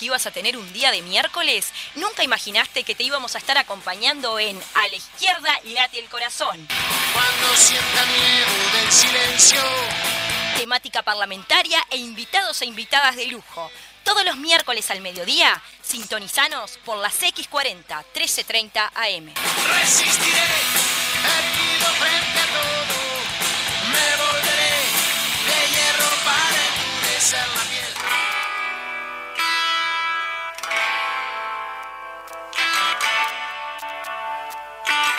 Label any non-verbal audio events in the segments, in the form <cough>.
que ibas a tener un día de miércoles? ¿Nunca imaginaste que te íbamos a estar acompañando en A la izquierda late el corazón? Cuando sienta miedo del silencio. Temática parlamentaria e invitados e invitadas de lujo. Todos los miércoles al mediodía, sintonizanos por las X40 1330 AM. Resistiré, erguido frente a todo. Me volveré de hierro para endurecer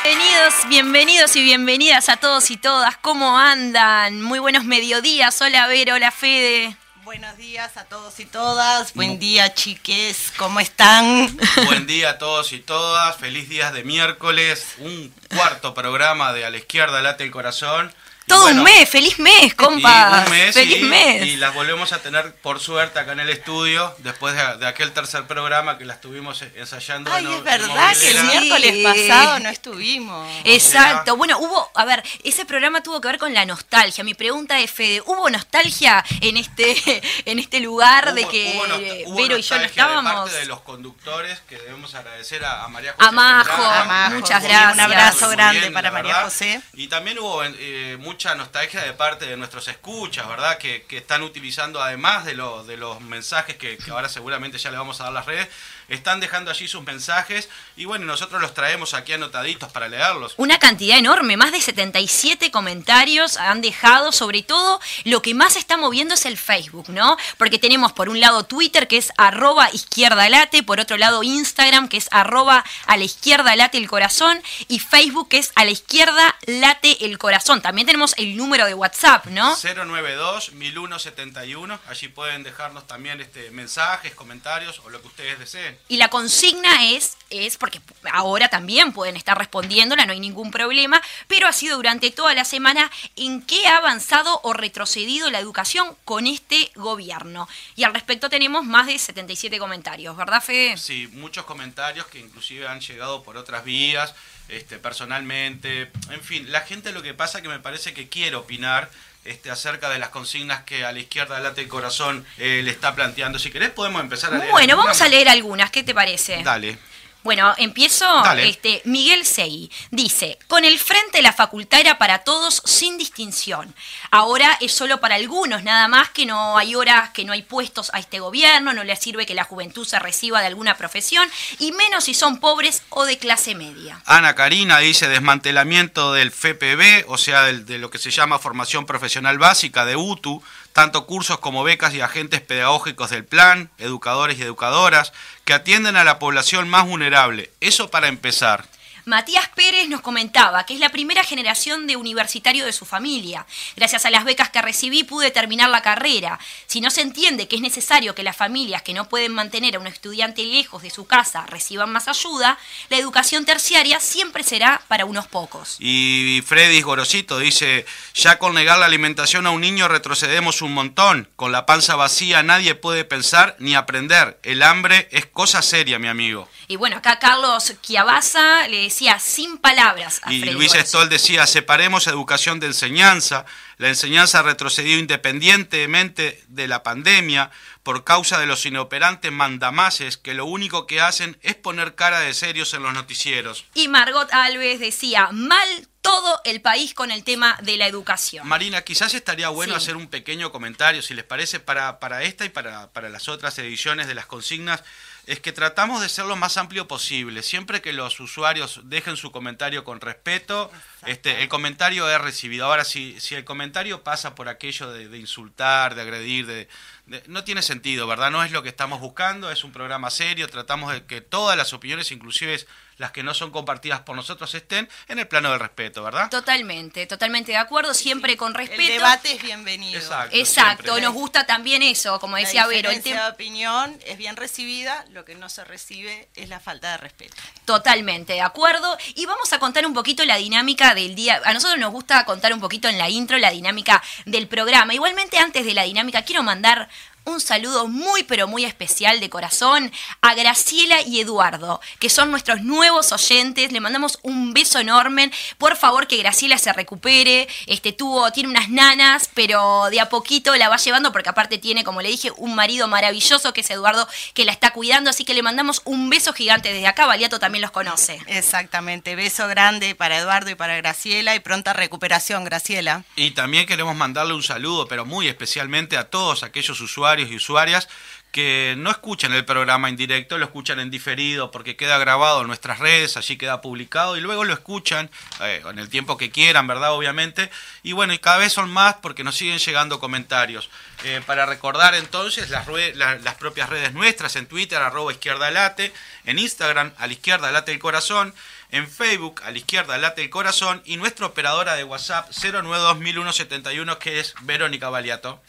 Bienvenidos, bienvenidos y bienvenidas a todos y todas. ¿Cómo andan? Muy buenos mediodías. Hola Vero, hola Fede. Buenos días a todos y todas. Buen día, chiques. ¿Cómo están? <laughs> Buen día a todos y todas. Feliz días de miércoles. Un cuarto programa de A la izquierda late el corazón. Todo bueno, un mes, feliz mes, y compas. un mes, feliz y, mes. y las volvemos a tener por suerte acá en el estudio después de, de aquel tercer programa que la estuvimos ensayando. Ay, en- es verdad que el miércoles Sí. pasado no estuvimos. Exacto. Bueno, hubo, a ver, ese programa tuvo que ver con la nostalgia. Mi pregunta es, Fede, ¿hubo nostalgia en este, <laughs> en este lugar de que hubo Vero y yo no nostalgia estábamos? De parte de los conductores que debemos agradecer a, a María José. A Majo, Pedraza, A Majo, muchas gracias. Un abrazo grande bien, para María. José. Y también hubo eh, mucha nostalgia de parte de nuestros escuchas, ¿verdad? Que, están utilizando, además de, lo- de los mensajes que ahora seguramente ya le vamos a dar las redes, están dejando allí sus mensajes y bueno, nosotros los traemos aquí anotaditos para leerlos. Una cantidad enorme, más de 77 comentarios han dejado, sobre todo lo que más está moviendo es el Facebook, ¿no? Porque tenemos por un lado Twitter que es arroba izquierda late, por otro lado Instagram que es arroba a la izquierda late el corazón y Facebook que es a la izquierda late el corazón. También tenemos el número de WhatsApp, ¿no? 092-1171, allí pueden dejarnos también este, mensajes, comentarios o lo que ustedes deseen. Y la consigna es, es, porque ahora también pueden estar respondiéndola, no hay ningún problema, pero ha sido durante toda la semana en qué ha avanzado o retrocedido la educación con este gobierno. Y al respecto tenemos más de 77 comentarios, ¿verdad, Fede? Sí, muchos comentarios que inclusive han llegado por otras vías, este, personalmente. En fin, la gente lo que pasa que me parece que quiere opinar este, acerca de las consignas que a la izquierda late el corazón eh, le está planteando. Si querés podemos empezar a leer. Bueno, vamos a leer algunas, ¿qué te parece? Dale. Bueno, empiezo. Dale. Este, Miguel Segui dice: Con el frente la facultad era para todos sin distinción. Ahora es solo para algunos, nada más que no hay horas, que no hay puestos a este gobierno, no le sirve que la juventud se reciba de alguna profesión, y menos si son pobres o de clase media. Ana Karina dice desmantelamiento del FPB, o sea, de lo que se llama formación profesional básica de UTU, tanto cursos como becas y agentes pedagógicos del plan, educadores y educadoras, que atienden a la población más vulnerable. Eso para empezar. Matías Pérez nos comentaba que es la primera generación de universitario de su familia. Gracias a las becas que recibí pude terminar la carrera. Si no se entiende que es necesario que las familias que no pueden mantener a un estudiante lejos de su casa reciban más ayuda, la educación terciaria siempre será para unos pocos. Y Freddy Gorosito dice, ya con negar la alimentación a un niño retrocedemos un montón. Con la panza vacía nadie puede pensar ni aprender. El hambre es cosa seria, mi amigo. Y bueno, acá Carlos Chiabaza le decía sin palabras a Y Freddy Luis Gorosito. Stoll decía, separemos educación de enseñanza. La enseñanza ha retrocedido independientemente de la pandemia por causa de los inoperantes mandamases que lo único que hacen es poner cara de serios en los noticieros. Y Margot Alves decía, mal todo el país con el tema de la educación. Marina, quizás estaría bueno Sí. hacer un pequeño comentario, si les parece, para, para esta y para, para las otras ediciones de las consignas. Es que tratamos de ser lo más amplio posible. Siempre que los usuarios dejen su comentario con respeto, este, el comentario es recibido. Ahora, si, si el comentario pasa por aquello de, de insultar, de agredir, de, de- no tiene sentido, ¿verdad? No es lo que estamos buscando, es un programa serio, tratamos de que todas las opiniones, inclusive las que no son compartidas por nosotros, estén en el plano del respeto, ¿verdad? Totalmente, totalmente de acuerdo, siempre con respeto. El debate es bienvenido. Exacto. Exacto, siempre. nos gusta también eso, como La decía Vero, el diferencia tema de opinión es bien recibida, lo que no se recibe es la falta de respeto. totalmente de acuerdo y vamos a contar un poquito la dinámica del día. A nosotros nos gusta contar un poquito en la intro la dinámica del programa. Igualmente antes de la dinámica quiero mandar un saludo muy pero muy especial de corazón a Graciela y Eduardo, que son nuestros nuevos oyentes. Le mandamos un beso enorme. Por favor, que Graciela se recupere. Este tuvo, tiene unas nanas, pero de a poquito la va llevando, porque aparte tiene, como le dije, un marido maravilloso que es Eduardo, que la está cuidando. Así que le mandamos un beso gigante desde acá. Valiato también los conoce. Exactamente, beso grande para Eduardo y para Graciela y pronta recuperación, Graciela. Y también queremos mandarle un saludo, pero muy especialmente a todos aquellos usuarios y usuarias que no escuchan el programa en directo, lo escuchan en diferido porque queda grabado en nuestras redes, allí queda publicado y luego lo escuchan eh, en el tiempo que quieran, ¿verdad? Obviamente. Y bueno, y cada vez son más porque nos siguen llegando comentarios. Eh, para recordar entonces las, la- las propias redes nuestras, en Twitter, arroba izquierda late, en Instagram, a la izquierda late el corazón, en Facebook, a la izquierda late el corazón, y nuestra operadora de WhatsApp 092-1171, que es Verónica Baliato.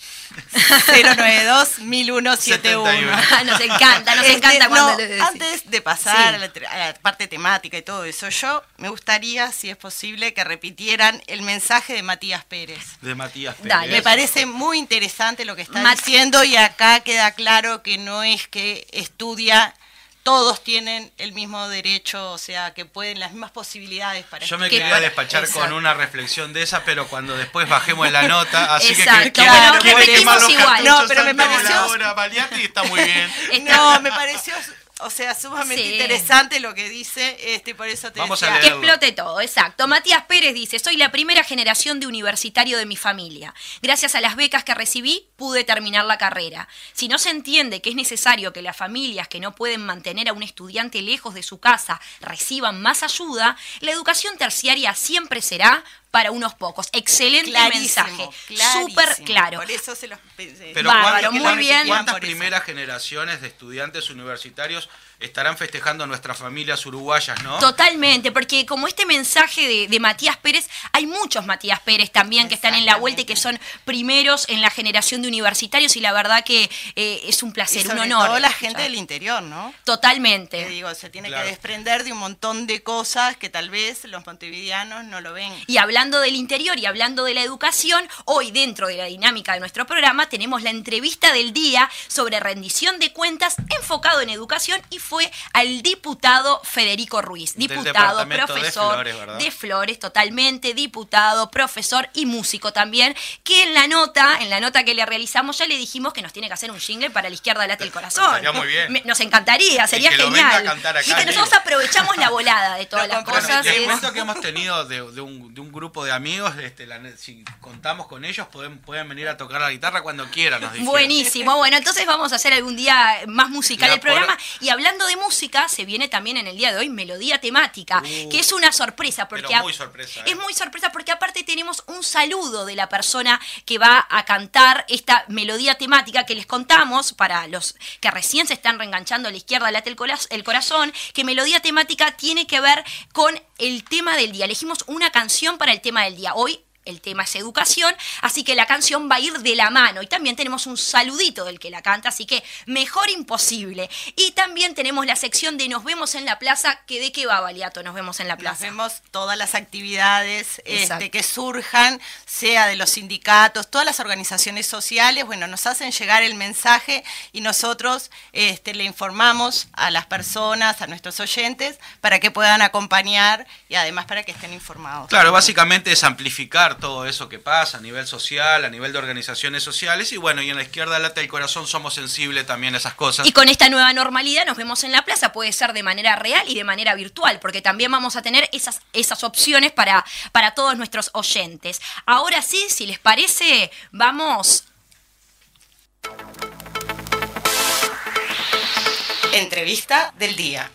<laughs> 092-1171. <laughs> Ah, nos encanta, nos Este, encanta cuando no, lo decís. Antes de pasar Sí. a, la, tre- a la parte temática y todo eso, yo me gustaría, si es posible, que repitieran el mensaje de Matías Pérez. De Matías Pérez. Dale. Me parece muy interesante lo que está Mat- diciendo y acá queda claro que no es que estudia, todos tienen el mismo derecho, o sea, que pueden las mismas posibilidades para Yo me Que quería para- despachar con una reflexión de esa, pero cuando después bajemos la nota, así que Exacto. que Bueno, quieren repetimos igual. No, pero me pareció- la hora está muy bien. <laughs> No, me pareció, o sea, sumamente Sí. interesante lo que dice, este, por eso te Vamos a decía. Que explote todo, exacto. Matías Pérez dice, soy la primera generación de universitario de mi familia. Gracias a las becas que recibí, pude terminar la carrera. Si no se entiende que es necesario que las familias que no pueden mantener a un estudiante lejos de su casa reciban más ayuda, la educación terciaria siempre será para unos pocos. Excelente Clarísimo, mensaje. Súper claro. Por eso se los pensé. Pero Bárbaro, ¿cuántas- muy bien. ¿cuántas primeras generaciones de estudiantes universitarios estarán festejando nuestras familias uruguayas, no? Totalmente, porque como este mensaje de, de Matías Pérez, hay muchos Matías Pérez también que están en la vuelta y que son primeros en la generación de universitarios y la verdad que eh, es un Y placer, un sobre honor. todo la escuchar. gente del interior, ¿no? Totalmente. Que digo, se tiene Claro. que desprender de un montón de cosas que tal vez los montevideanos no lo ven. Y hablando del interior y hablando de la educación, hoy dentro de la dinámica de nuestro programa tenemos la entrevista del día sobre rendición de cuentas enfocado en educación y fue al diputado Federico Ruiz, diputado, de profesor de Flores, totalmente, diputado, profesor y músico también, que en la nota, en la nota que le realizamos ya le dijimos que nos tiene que hacer un jingle para la izquierda late el corazón. Muy bien. Nos encantaría, sería que lo genial. venga a cantar acá y que nosotros aprovechamos la volada de todas las cosas. Es- cuento que hemos tenido de, de un, de un grupo de amigos, este, la- si contamos con ellos, pueden, pueden venir a tocar la guitarra cuando quieran, nos. Buenísimo, bueno, entonces vamos a hacer algún día más musical el programa. por- Y hablando de música, se viene también en el día de hoy melodía temática, Uh, que es una sorpresa. Porque muy sorpresa, ¿eh? Es muy sorpresa porque aparte tenemos un saludo de la persona que va a cantar esta melodía temática que les contamos para los que recién se están reenganchando a la izquierda late el corazón, que melodía temática tiene que ver con el tema del día. Elegimos una canción para el tema del día. Hoy el tema es educación, así que la canción va a ir de la mano. Y también tenemos un saludito del que la canta, así que mejor imposible. Y también tenemos la sección de Nos vemos en la plaza, que de qué va, Baliato, Nos vemos en la Nos plaza. vemos todas las actividades este, que surjan, sea de los sindicatos, todas las organizaciones sociales, bueno, nos hacen llegar el mensaje y nosotros este, le informamos a las personas, a nuestros oyentes, para que puedan acompañar y además para que estén informados. Claro, básicamente es amplificar todo eso que pasa a nivel social, a nivel de organizaciones sociales y bueno, y en la izquierda lata el corazón somos sensibles también a esas cosas. Y con esta nueva normalidad nos vemos en la plaza, puede ser de manera real y de manera virtual, porque también vamos a tener esas, esas opciones para, para todos nuestros oyentes. Ahora sí, si les parece, vamos Entrevista del día.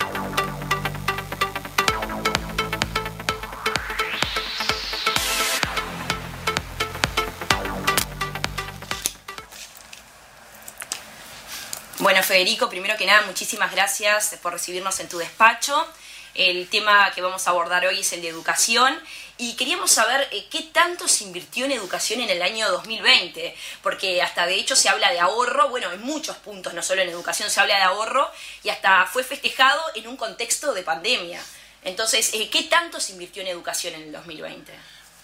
Bueno, Federico, primero que nada, muchísimas gracias por recibirnos en tu despacho. El tema que vamos a abordar hoy es el de educación y queríamos saber eh, qué tanto se invirtió en educación en el año 2020, porque hasta de hecho se habla de ahorro, bueno, en muchos puntos, no solo en educación se habla de ahorro y hasta fue festejado en un contexto de pandemia. Entonces, eh, ¿qué tanto se invirtió en educación en el 2020?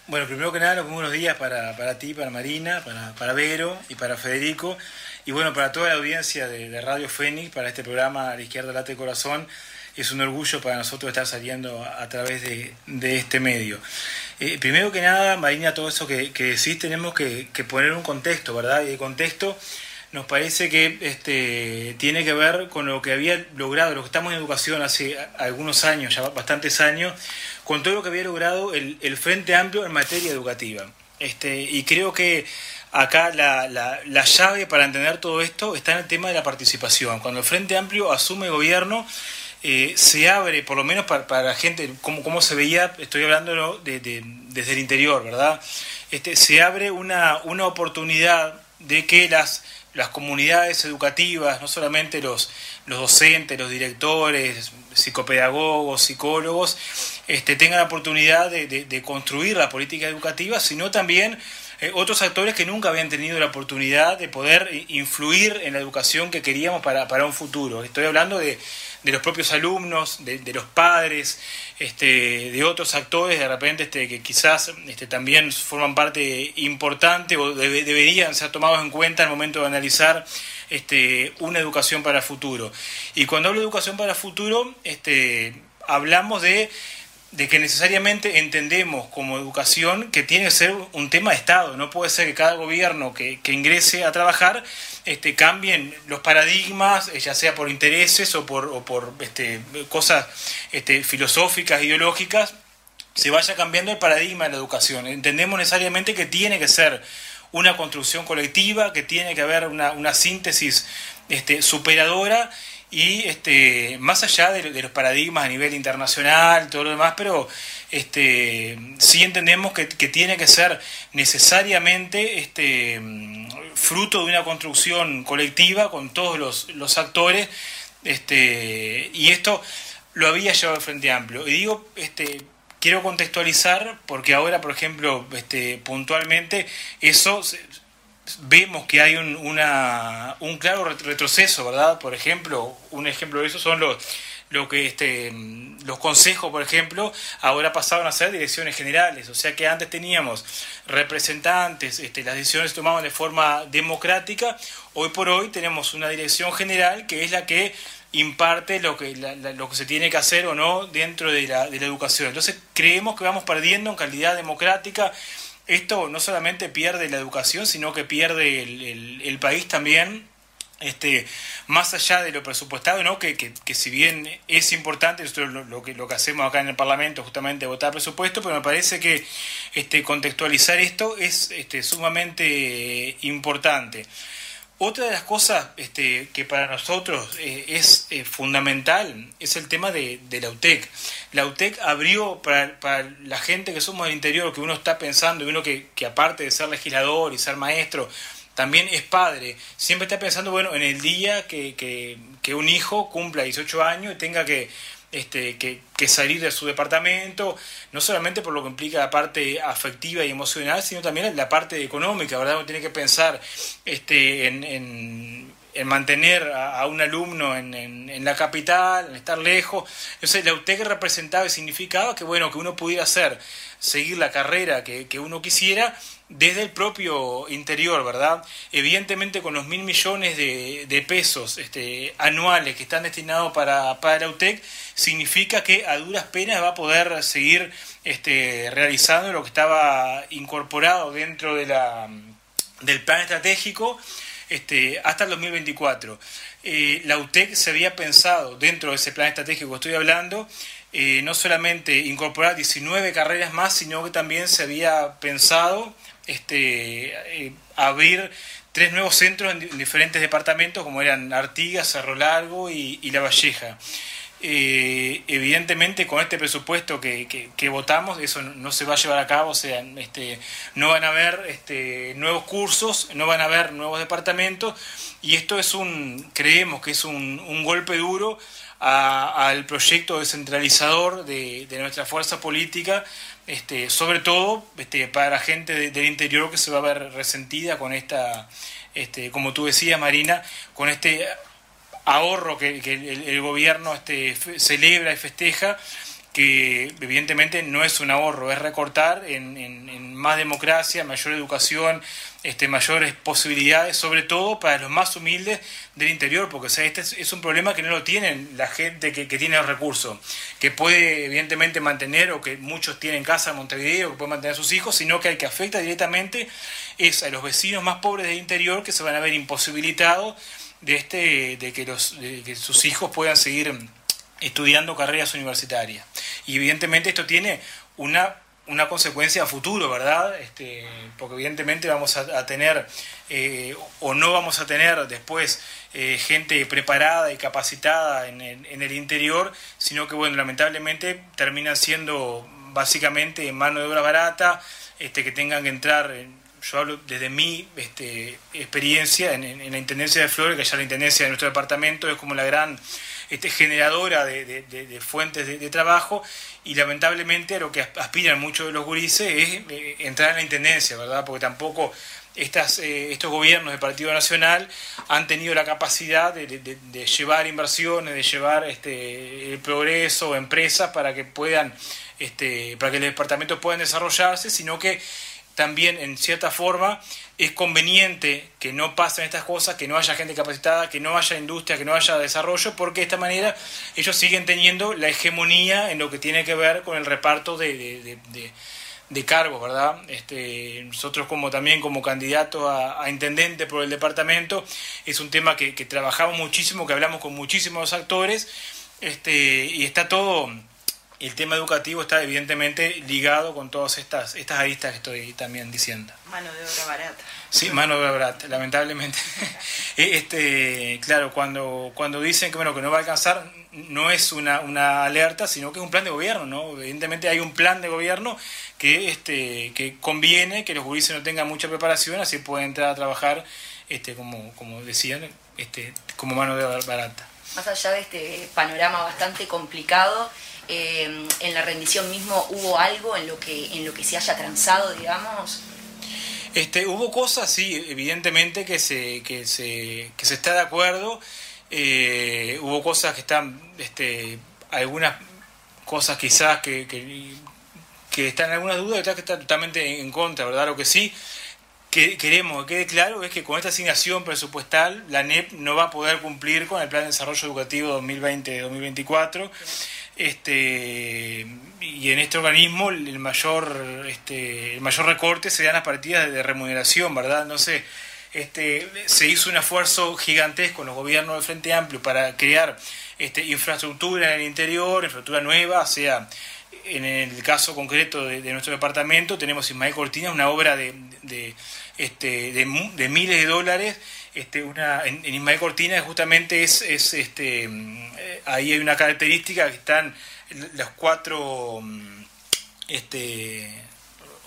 Bueno, primero que nada, los buenos días para, para ti, para Marina, para, para Vero y para Federico. Y bueno, para toda la audiencia de, Radio Fénix, para este programa A la izquierda late corazón, es un orgullo para nosotros estar saliendo a, a través de, de, este medio. Eh, primero que nada, Marina, todo eso que, que decís tenemos que, que, poner un contexto, ¿verdad? Y el contexto nos parece que este, tiene que ver con lo que había logrado, lo que estamos en educación hace algunos años, ya bastantes años, con todo lo que había logrado el, el Frente Amplio en materia educativa. Este, y creo que acá la, la, la, llave para entender todo esto está en el tema de la participación. Cuando el Frente Amplio asume gobierno, eh, se abre, por lo menos para, para la gente, como, como se veía, estoy hablando de, de, desde el interior, ¿verdad? Este, se abre una, una oportunidad de que las, las comunidades educativas, no solamente los, los docentes, los directores, psicopedagogos, psicólogos, este, tengan la oportunidad de, de, construir la política educativa, sino también eh, otros actores que nunca habían tenido la oportunidad de poder influir en la educación que queríamos para, para un futuro. Estoy hablando de, de los propios alumnos, de, de los padres, este, de otros actores de repente este, que quizás este, también forman parte importante o debe, deberían ser tomados en cuenta al momento de analizar este, una educación para el futuro. Y cuando hablo de educación para el futuro, hablamos de de que necesariamente entendemos como educación que tiene que ser un tema de Estado. No puede ser que cada gobierno que, que ingrese a trabajar este, cambien los paradigmas, eh, ya sea por intereses o por, o por este, cosas este, filosóficas, ideológicas, se vaya cambiando el paradigma de la educación. Entendemos necesariamente que tiene que ser una construcción colectiva, que tiene que haber una, una síntesis este, superadora y este, más allá de, los paradigmas a nivel internacional, todo lo demás, pero este, sí entendemos que, que tiene que ser necesariamente este, fruto de una construcción colectiva con todos los, los actores, este, y esto lo había llevado al Frente Amplio. Y digo, este, quiero contextualizar porque ahora, por ejemplo, este, puntualmente, eso vemos que hay un, una, un claro retroceso, ¿verdad? Por ejemplo, un ejemplo de eso son los, lo que este, los consejos, por ejemplo, ahora pasaron a ser direcciones generales, o sea que antes teníamos representantes, este, las decisiones se tomaban de forma democrática, hoy por hoy tenemos una dirección general que es la que imparte lo que, la, la, lo que se tiene que hacer o no dentro de la, de la educación. Entonces creemos que vamos perdiendo en calidad democrática esto no solamente pierde la educación, sino que pierde el, el, el país también. Este, más allá de lo presupuestado, ¿no? que, que, que si bien es importante, nosotros lo, lo, que, lo que hacemos acá en el Parlamento justamente votar presupuesto, pero me parece que este, contextualizar esto es este, sumamente importante. Otra de las cosas este, que para nosotros eh, es eh, fundamental es el tema de, la UTEC. La UTEC abrió para, la gente que somos del interior, que uno está pensando, y uno que, que aparte de ser legislador y ser maestro, también es padre, siempre está pensando, bueno, en el día que un hijo cumpla 18 años y tenga que este, que, que, salir de su departamento, no solamente por lo que implica la parte afectiva y emocional, sino también la parte económica, ¿verdad? Uno tiene que pensar este, en, en, en mantener a, a, un alumno en, en, la capital, en estar lejos. Entonces, la UTEC representaba y significaba que, bueno, que uno pudiera hacer, seguir la carrera que, que uno quisiera desde el propio interior, ¿verdad? Evidentemente con los mil millones de, pesos este, anuales que están destinados para, para la UTEC, significa que a duras penas va a poder seguir este, realizando lo que estaba incorporado dentro de la, del plan estratégico este, hasta el 2024. Eh, la UTEC se había pensado, dentro de ese plan estratégico que estoy hablando, eh, no solamente incorporar 19 carreras más, sino que también se había pensado este, eh, abrir tres nuevos centros en, diferentes departamentos, como eran Artigas, Cerro Largo y, y La Valleja. Eh, evidentemente con este presupuesto que, que, votamos eso no se va a llevar a cabo, o sea, este, no van a haber este, nuevos cursos, no van a haber nuevos departamentos y esto es un, creemos que es un, un golpe duro al proyecto descentralizador de, de nuestra fuerza política este, sobre todo este, para la gente de, del interior que se va a ver resentida con esta, este, como tú decías Marina, con este ahorro que, el, gobierno este, celebra y festeja, que evidentemente no es un ahorro, es recortar en, en- en más democracia, mayor educación, este, mayores posibilidades, sobre todo para los más humildes del interior, porque sea, este es, es un problema que no lo tienen la gente que, que tiene los recursos, que puede evidentemente mantener o que muchos tienen casa en Montevideo, que pueden mantener a sus hijos, sino que al que afecta directamente es a los vecinos más pobres del interior que se van a ver imposibilitados de, este, de, que, los, de que sus hijos puedan seguir estudiando carreras universitarias. Y evidentemente esto tiene una, una consecuencia a futuro, ¿verdad? Este, porque evidentemente vamos a, tener eh, o no vamos a tener después eh, gente preparada y capacitada en el, en el interior, sino que, bueno, lamentablemente terminan siendo básicamente mano de obra barata, este, que tengan que entrar... en- yo hablo desde mi este, experiencia en, en- en la Intendencia de Flores, que ya la Intendencia de nuestro departamento es como la gran este, generadora de, fuentes de, trabajo y lamentablemente a lo que as- aspiran muchos de los gurises es eh, entrar en la Intendencia, ¿verdad? Porque tampoco eh, estos gobiernos del Partido Nacional han tenido la capacidad de llevar inversiones, de llevar este, el progreso, empresas para que puedan, este, para que los departamentos puedan desarrollarse, sino que también en cierta forma es conveniente que no pasen estas cosas, que no haya gente capacitada, que no haya industria, que no haya desarrollo, porque de esta manera ellos siguen teniendo la hegemonía en lo que tiene que ver con el reparto de, de, de- cargos, ¿verdad? Este, nosotros como también como candidatos a, a intendente por el departamento, es un tema que, que trabajamos muchísimo, que hablamos con muchísimos actores, este, y está todo el tema educativo está evidentemente ligado con todas estas, estas aristas que estoy también diciendo. Mano de obra barata. Sí, mano de obra, lamentablemente. <laughs> Eh, este, claro, cuando, cuando dicen que bueno que no va a alcanzar, no es una, una alerta, sino que es un plan de gobierno, ¿no? Evidentemente hay un plan de gobierno que este, que conviene que los juristas no tengan mucha preparación, así pueden entrar a trabajar, este, como, como decían, este, como mano de obra barata. Más allá de este panorama bastante complicado, eh, en la rendición mismo hubo algo en lo que en lo que se haya transado, digamos. Este, hubo cosas, sí, evidentemente que se, que se, que se está de acuerdo. Eh, hubo cosas que están, este, algunas cosas quizás que, que, que están en alguna duda y otras que están totalmente en contra, ¿verdad? Lo que sí que queremos que quede claro es que con esta asignación presupuestal la NEP no va a poder cumplir con el Plan de Desarrollo Educativo 2020-2024. Este, y en este organismo el mayor, este, el mayor recorte se dan las partidas de remuneración, ¿verdad? No sé, este, se hizo un esfuerzo gigantesco en los gobiernos del Frente Amplio para crear este, infraestructura en el interior, infraestructura nueva, sea en el caso concreto de, nuestro departamento tenemos Ismael Cortina, una obra de, de, este, de, de miles de dólares. Este, una, en, en Ismael Cortina justamente es, es este, mm, eh, ahí hay una característica que están los cuatro mm, este,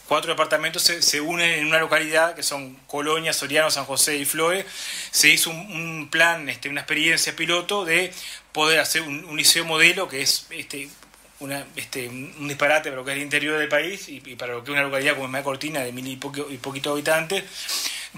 cuatro departamentos se, se unen en una localidad que son Colonia, Soriano, San José y Flores. Se hizo un, plan, este, una experiencia piloto de poder hacer un, un liceo modelo que es este, una, este, un disparate para lo que es el interior del país y, para lo que es una localidad como Ismael Cortina de mil y, poco, y poquito habitantes,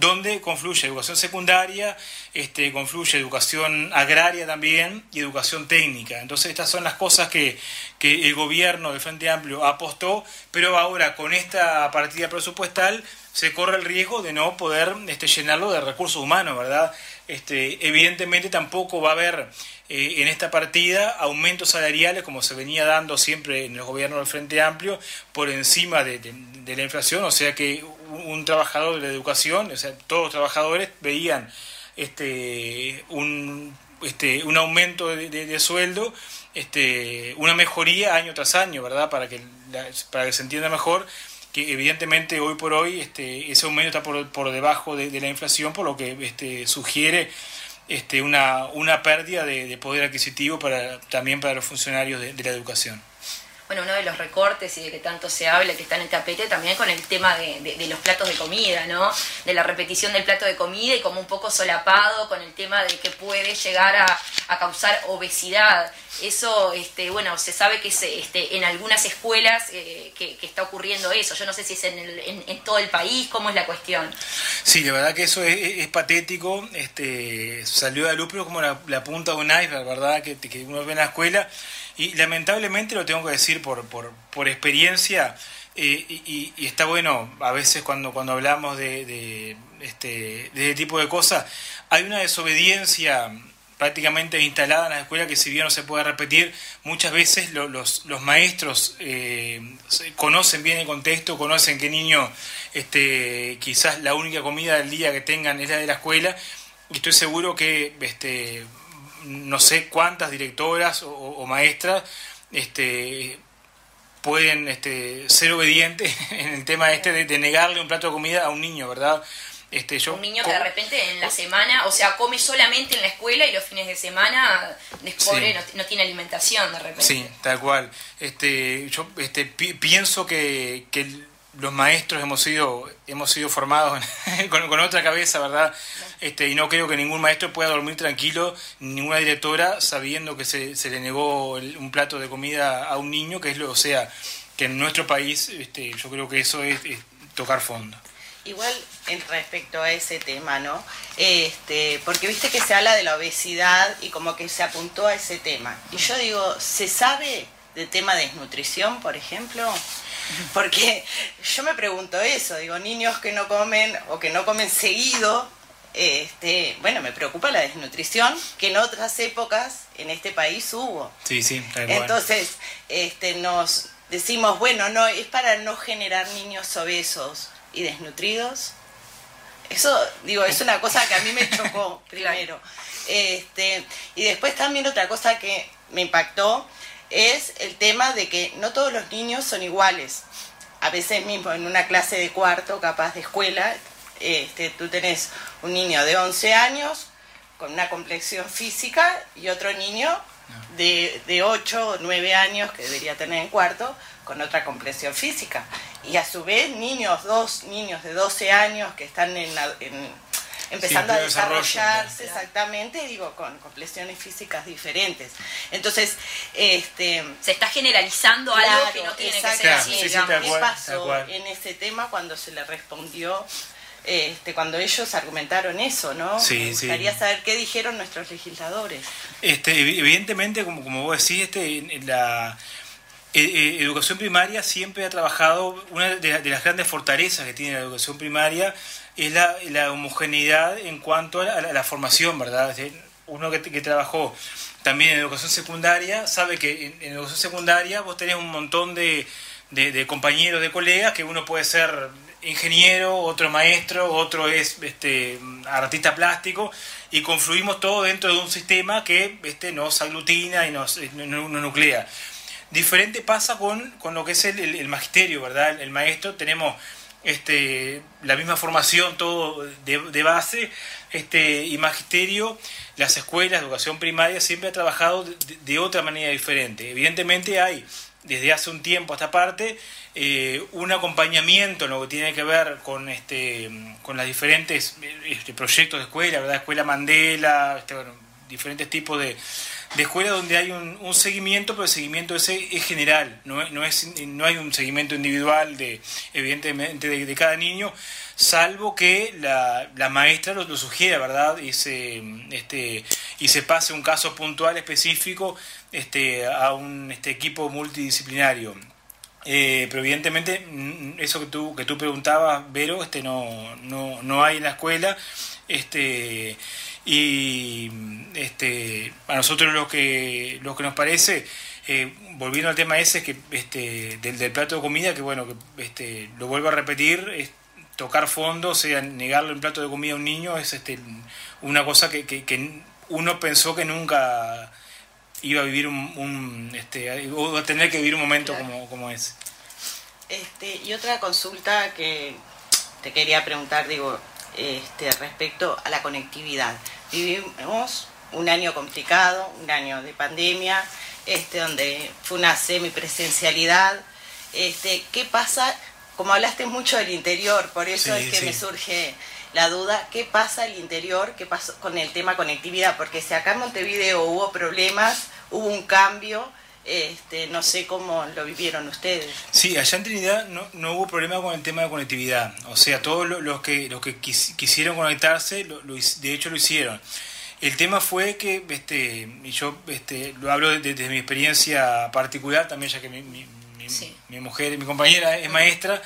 donde confluye educación secundaria, este, confluye educación agraria también y educación técnica. Entonces estas son las cosas que, que el gobierno del Frente Amplio apostó, pero ahora con esta partida presupuestal se corre el riesgo de no poder este, llenarlo de recursos humanos, ¿verdad? Este, evidentemente tampoco va a haber eh, en esta partida aumentos salariales como se venía dando siempre en los gobiernos del Frente Amplio por encima de- de la inflación, o sea que un, trabajador de la educación, o sea, todos los trabajadores veían este, un, este, un aumento de, de- sueldo, este, una mejoría año tras año, ¿verdad? Para que, la- para que se entienda mejor que evidentemente hoy por hoy este, ese aumento está por, por debajo de, de la inflación, por lo que este, sugiere este, una, una pérdida de, de poder adquisitivo para, también para los funcionarios de la educación. Bueno, uno de los recortes y de que tanto se habla, que está en el tapete, también con el tema de, de- los platos de comida, ¿no? De la repetición del plato de comida y como un poco solapado con el tema de que puede llegar a, a causar obesidad. Eso, este, bueno, se sabe que se, este, en algunas escuelas eh, que, que está ocurriendo eso. Yo no sé si es en, el- en- en todo el país, cómo es la cuestión. Sí, la verdad que eso es, es patético. Este, salió de luz, como la, la punta de un iceberg, ¿verdad? Que, que uno ve en la escuela. Y lamentablemente lo tengo que decir por, por, por experiencia, eh, y, está bueno, a veces cuando, cuando hablamos de, de, este, de este tipo de cosas, hay una desobediencia prácticamente instalada en la escuela que si bien no se puede repetir, muchas veces lo- los, los maestros eh, conocen bien el contexto, conocen que niño este, quizás la única comida del día que tengan es la de la escuela y estoy seguro que este, no sé cuántas directoras o, o maestras este, pueden este, ser obedientes <laughs> en el tema este de, de negarle un plato de comida a un niño, ¿verdad? Este, yo, Un niño que de repente en la semana, o sea, come solamente en la escuela y los fines de semana Sí. no, no tiene alimentación de repente. Sí, tal cual. Este, yo este, pi- pienso que, que los maestros hemos sido, hemos sido formados <laughs> con, otra cabeza, ¿verdad? Este, y no creo que ningún maestro pueda dormir tranquilo, ninguna directora, sabiendo que se, se le negó el- un plato de comida a un niño, que es lo, o sea, que en nuestro país, este, yo creo que eso es, es tocar fondo. Igual en respecto a ese tema, ¿no? Este, porque viste que se habla de la obesidad y como que se apuntó a ese tema. Y yo digo, ¿se sabe del tema de desnutrición, por ejemplo? <laughs> Porque yo me pregunto eso, digo, niños que no comen o que no comen seguido, este, bueno, me preocupa la desnutrición que en otras épocas en este país hubo. Sí, sí, tal. Entonces, este, nos decimos, bueno, no, es para no generar niños obesos y desnutridos. Eso, digo, es una cosa que a mí me chocó <laughs> primero. Este, y después también otra cosa que me impactó es el tema de que no todos los niños son iguales. A veces mismo en una clase de cuarto, capaz de escuela, este, tú tenés un niño de 11 años con una complexión física y otro niño de, de 8 o 9 años que debería tener en cuarto con otra complexión física. Y a su vez niños, dos niños de 12 años que están en, la- en- empezando a desarrollo, desarrollarse exactamente, digo, con complexiones físicas diferentes. Entonces, este... Se está generalizando algo Claro, que no tiene que ser así, sí, sí, ¿Qué pasó en ese tema cuando se le respondió, este, cuando ellos argumentaron eso, ¿no? Sí, Me sí. gustaría saber qué dijeron nuestros legisladores. Este, evi- evidentemente, como, como vos decís, este, la eh, eh, educación primaria siempre ha trabajado, una de, la- de las grandes fortalezas que tiene la educación primaria es la, la homogeneidad en cuanto a la, formación, ¿verdad? Uno que, que trabajó también en educación secundaria sabe que en, educación secundaria vos tenés un montón de, de- compañeros, de colegas, que uno puede ser ingeniero, otro maestro, otro es este, artista plástico, y confluimos todo dentro de un sistema que este, nos aglutina y nos, nos- nos nuclea. Diferente pasa con, con lo que es el, el- magisterio, ¿verdad? El maestro, tenemos este, la misma formación, todo de, base, este, y magisterio, las escuelas, educación primaria, siempre ha trabajado de, otra manera diferente. Evidentemente hay, desde hace un tiempo a esta parte, eh, un acompañamiento en lo que tiene que ver con este con los diferentes eh, este, proyectos de escuela, ¿verdad? Escuela Mandela, este, diferentes tipos de, de escuelas donde hay un, un seguimiento, pero el seguimiento ese es general, no, no, es, no hay un seguimiento individual de evidentemente de, cada niño, salvo que la, la maestra lo, lo sugiera, ¿verdad? Y se, este, y se pase un caso puntual específico este, a un este, equipo multidisciplinario. Eh, pero evidentemente mm, eso que tú que tú preguntabas Vero este no, no, no hay en la escuela este y este a nosotros lo que lo que nos parece eh, volviendo al tema ese que este del, del plato de comida que bueno que este lo vuelvo a repetir es tocar fondo o sea negarle un plato de comida a un niño es este una cosa que, que, que uno pensó que nunca iba a vivir un, un, este o a tener que vivir un momento Claro. como, como ese Este, y otra consulta que te quería preguntar, digo, este, respecto a la conectividad. Vivimos un año complicado, un año de pandemia, este, donde fue una semipresencialidad. Este, ¿Qué pasa? Como hablaste mucho del interior, por eso Sí, es que sí. me surge la duda, ¿qué pasa al interior? ¿Qué pasó con el tema conectividad? Porque si acá en Montevideo hubo problemas, hubo un cambio, este, no sé cómo lo vivieron ustedes. Sí, allá en Trinidad no, no hubo problema con el tema de conectividad. O sea, todos lo- los que, los que quis- quisieron conectarse, lo- de hecho lo hicieron. El tema fue que, este, y yo este, lo hablo desde de, mi experiencia particular también, ya que mi, mi, mi, Sí. mi mujer, mi compañera es maestra,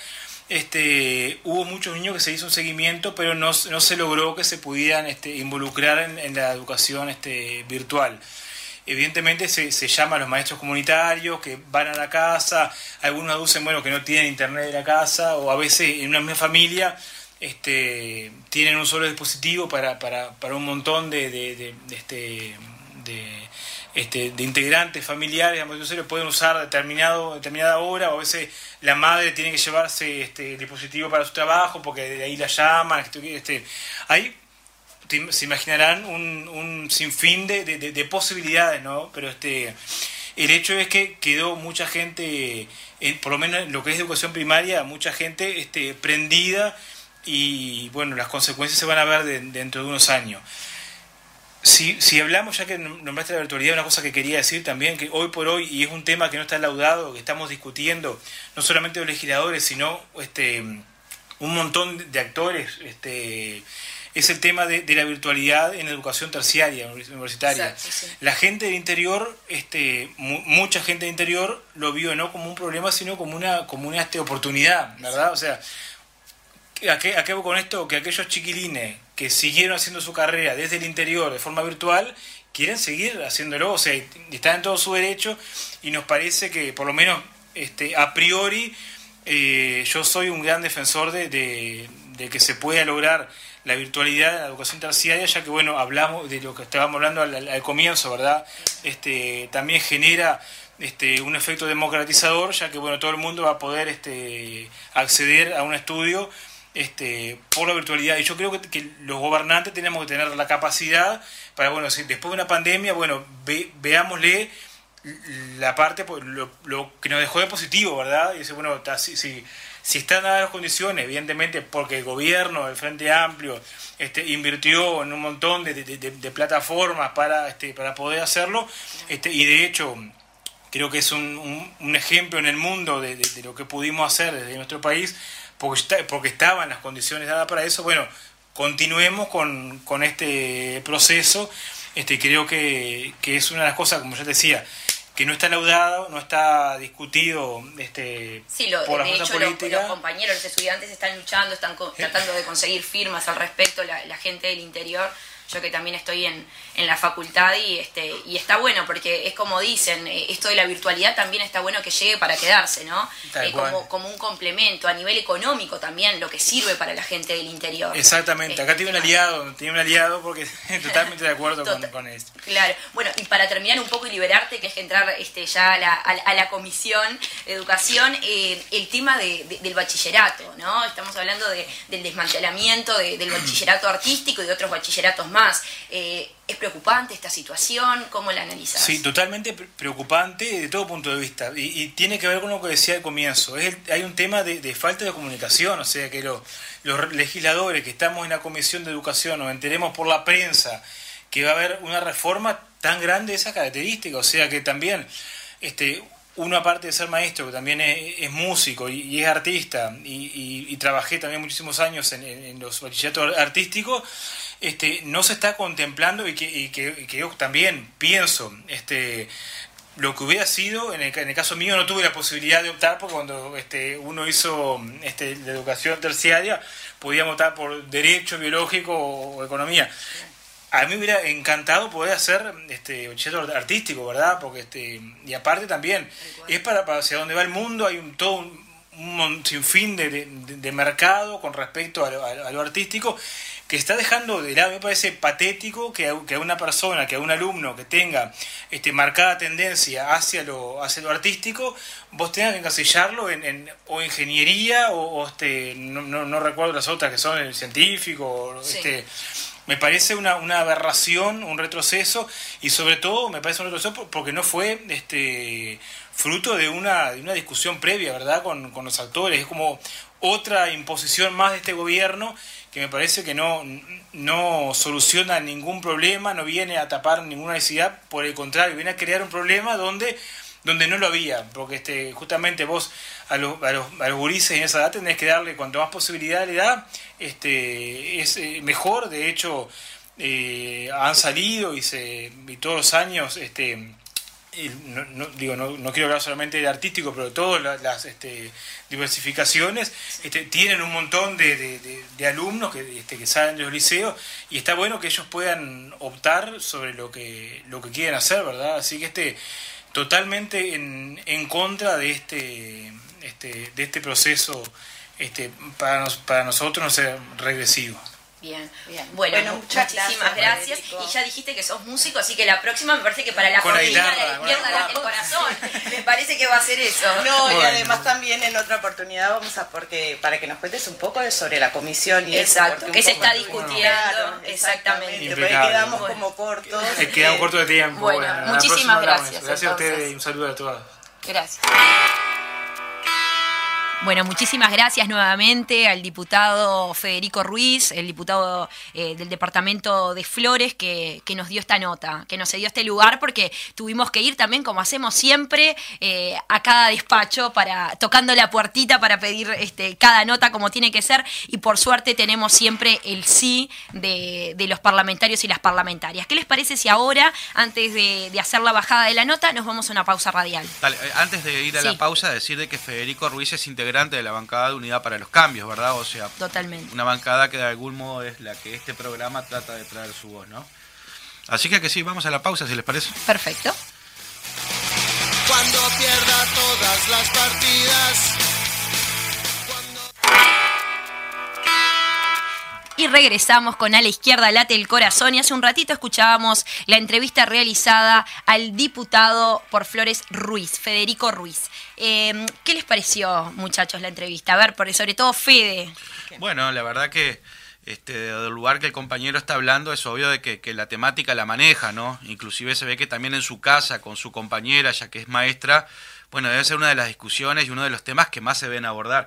este, hubo muchos niños que se hizo un seguimiento, pero no, no se logró que se pudieran este, involucrar en, en la educación este, virtual. Evidentemente se, se llama a los maestros comunitarios que van a la casa, algunos aducen bueno, que no tienen internet en la casa, o a veces en una misma familia este, tienen un solo dispositivo para, para, para un montón de, de, de- de, este, de, este, de integrantes familiares, digamos, lo pueden usar determinado, determinada hora, o a veces la madre tiene que llevarse este, el dispositivo para su trabajo porque de ahí la llaman. Este, este, hay se imaginarán un, un sinfín de, de- de- de posibilidades, ¿no? Pero este, el hecho es que quedó mucha gente, en- por lo menos en lo que es educación primaria, mucha gente este, prendida y bueno, las consecuencias se van a ver de- dentro de unos años. Si, si hablamos, ya que nombraste la virtualidad, una cosa que quería decir también, que hoy por hoy, y es un tema que no está laudado, que estamos discutiendo, no solamente los legisladores, sino este, un montón de actores, este, es el tema de, de la virtualidad en educación terciaria, universitaria. Exacto, sí. La gente del interior, este, mu- mucha gente del interior lo vio no como un problema, sino como una, como una este, oportunidad, ¿verdad? O sea, ¿A qué, a qué voy con esto? Que aquellos chiquilines que siguieron haciendo su carrera desde el interior de forma virtual quieren seguir haciéndolo, o sea, están en todo su derecho y nos parece que por lo menos este, a priori eh, yo soy un gran defensor de, de- de que se pueda lograr la virtualidad en la educación terciaria, ya que bueno, hablamos de lo que estábamos hablando al, comienzo, ¿verdad? Este, también genera este, un efecto democratizador, ya que bueno, todo el mundo va a poder este, acceder a un estudio este, por la virtualidad. Y yo creo que, que los gobernantes tenemos que tener la capacidad para, bueno, si después de una pandemia, bueno, ve- veámosle la parte, pues, lo, lo que nos dejó de positivo, ¿verdad? Y dice, bueno, si, si, si están dadas las condiciones, evidentemente porque el gobierno, el Frente Amplio, este, invirtió en un montón de, plataformas para, este, para poder hacerlo, este, y de hecho creo que es un, un- un ejemplo en el mundo de, lo que pudimos hacer desde nuestro país, porque, porque estaban las condiciones dadas para eso, bueno, continuemos con, con este proceso, este, creo que, que es una de las cosas, como te decía, que no está laudado, no está discutido este, Sí, lo, por la de hecho los, compañeros, los estudiantes están luchando, están co- tratando de conseguir firmas al respecto, la, la gente del interior, yo que también estoy en, en la facultad y este y está bueno porque es como dicen, eh, esto de la virtualidad también está bueno que llegue para quedarse, ¿no? Eh, como, como un complemento a nivel económico también, lo que sirve para la gente del interior. Exactamente, acá Este, tiene un aliado, tiene un aliado porque <laughs> totalmente de acuerdo con, Total. con esto. Claro, bueno, y para terminar un poco y liberarte, que es que entrar este, ya a la, a la- a la comisión de educación, eh, el tema de- de- del bachillerato, ¿no? Estamos hablando de- del desmantelamiento de- del bachillerato artístico y de otros bachilleratos más. Eh, ¿Es preocupante esta situación? ¿Cómo la analizas? Sí, totalmente pre- preocupante de todo punto de vista. Y, tiene que ver con lo que decía al comienzo. Es hay un tema de, falta de comunicación, o sea que lo- los legisladores que estamos en la Comisión de Educación nos enteremos por la prensa que va a haber una reforma tan grande de esa característica. O sea que también este, uno aparte de ser maestro, que también es, músico y, es artista, y, y- y trabajé también muchísimos años en- en los bachilleratos artísticos, este, no se está contemplando y que, y que, yo también pienso, este, lo que hubiera sido, en el, en el caso mío no tuve la posibilidad de optar porque cuando este, uno hizo este, la educación terciaria podíamos optar por derecho biológico o, economía. A mí me hubiera encantado poder hacer este bachillerato artístico, ¿verdad? Porque este y aparte también es para, para hacia dónde va el mundo, hay un todo un, un sinfín de, de, de mercado con respecto a lo- a lo artístico que está dejando de lado, me parece patético que a, que a una persona, que a un alumno que tenga este marcada tendencia hacia lo, hacia lo artístico, vos tengas que encasillarlo en, en o ingeniería o, o, este no, no, no recuerdo las otras que son el científico, Sí. este me parece una, una aberración, un retroceso, y sobre todo me parece un retroceso por- porque no fue este fruto de una, de una discusión previa, ¿verdad?, con, con los actores. Es como otra imposición más de este gobierno que me parece que no, no soluciona ningún problema, no viene a tapar ninguna necesidad, por el contrario, viene a crear un problema donde donde no lo había, porque este, justamente vos a los, a, los, a gurises en esa edad tenés que darle cuanto más posibilidad le da, este, es eh, mejor, de hecho, eh, han salido y, se, y todos los años este, y no, no- digo, no, no quiero hablar solamente de artístico, pero todas la- las este, diversificaciones este, tienen un montón de, de- de- de alumnos que, este, que salen de los liceos y está bueno que ellos puedan optar sobre lo que, lo que quieren hacer, ¿verdad? Así que este totalmente en, en contra de este, este, de este proceso este, para, nos- para nosotros no ser regresivo. Bien, Bien. Bueno, Bueno, muchas muchísimas gracias. Federico. Y ya dijiste que sos músico, así que la próxima me parece que para la cortina la izquierda el corazón. Me parece que va a ser eso. No, y además también en otra oportunidad vamos a, porque para que nos cuentes un poco sobre la comisión y eso, Exacto, un que se está discutiendo, Claro, exactamente. Porque Impecable. quedamos Bueno. como cortos. Eh, queda un eh, corto de tiempo. bueno, muchísimas gracias, Gracias a ustedes y un saludo a todas. Gracias. Bueno, muchísimas gracias nuevamente al diputado Federico Ruiz, el diputado eh, del departamento de Flores, que, que nos dio esta nota, que nos dio este lugar, porque tuvimos que ir también, como hacemos siempre, eh, a cada despacho para tocando la puertita para pedir este, cada nota como tiene que ser, y por suerte tenemos siempre el sí de, de los parlamentarios y las parlamentarias. ¿Qué les parece si ahora, antes de, de hacer la bajada de la nota, nos vamos a una pausa radial? Dale, eh, antes de ir a Sí. la pausa, decir de que Federico Ruiz es integrante de la bancada de Unidad para los Cambios, ¿verdad? O sea, Totalmente. una bancada que de algún modo es la que este programa trata de traer su voz, ¿no? Así que que sí, vamos a la pausa, si les parece. Perfecto. Cuando pierda todas las partidas. Y regresamos con A la izquierda late el corazón y hace un ratito escuchábamos la entrevista realizada al diputado por Flores Ruiz, Federico Ruiz. Eh, ¿Qué les pareció, muchachos, la entrevista? A ver, por, sobre todo Fede. Bueno, la verdad que este, del lugar que el compañero está hablando es obvio de que, que la temática la maneja, ¿no? Inclusive se ve que también en su casa, con su compañera, ya que es maestra, bueno, debe ser una de las discusiones y uno de los temas que más se ven abordar.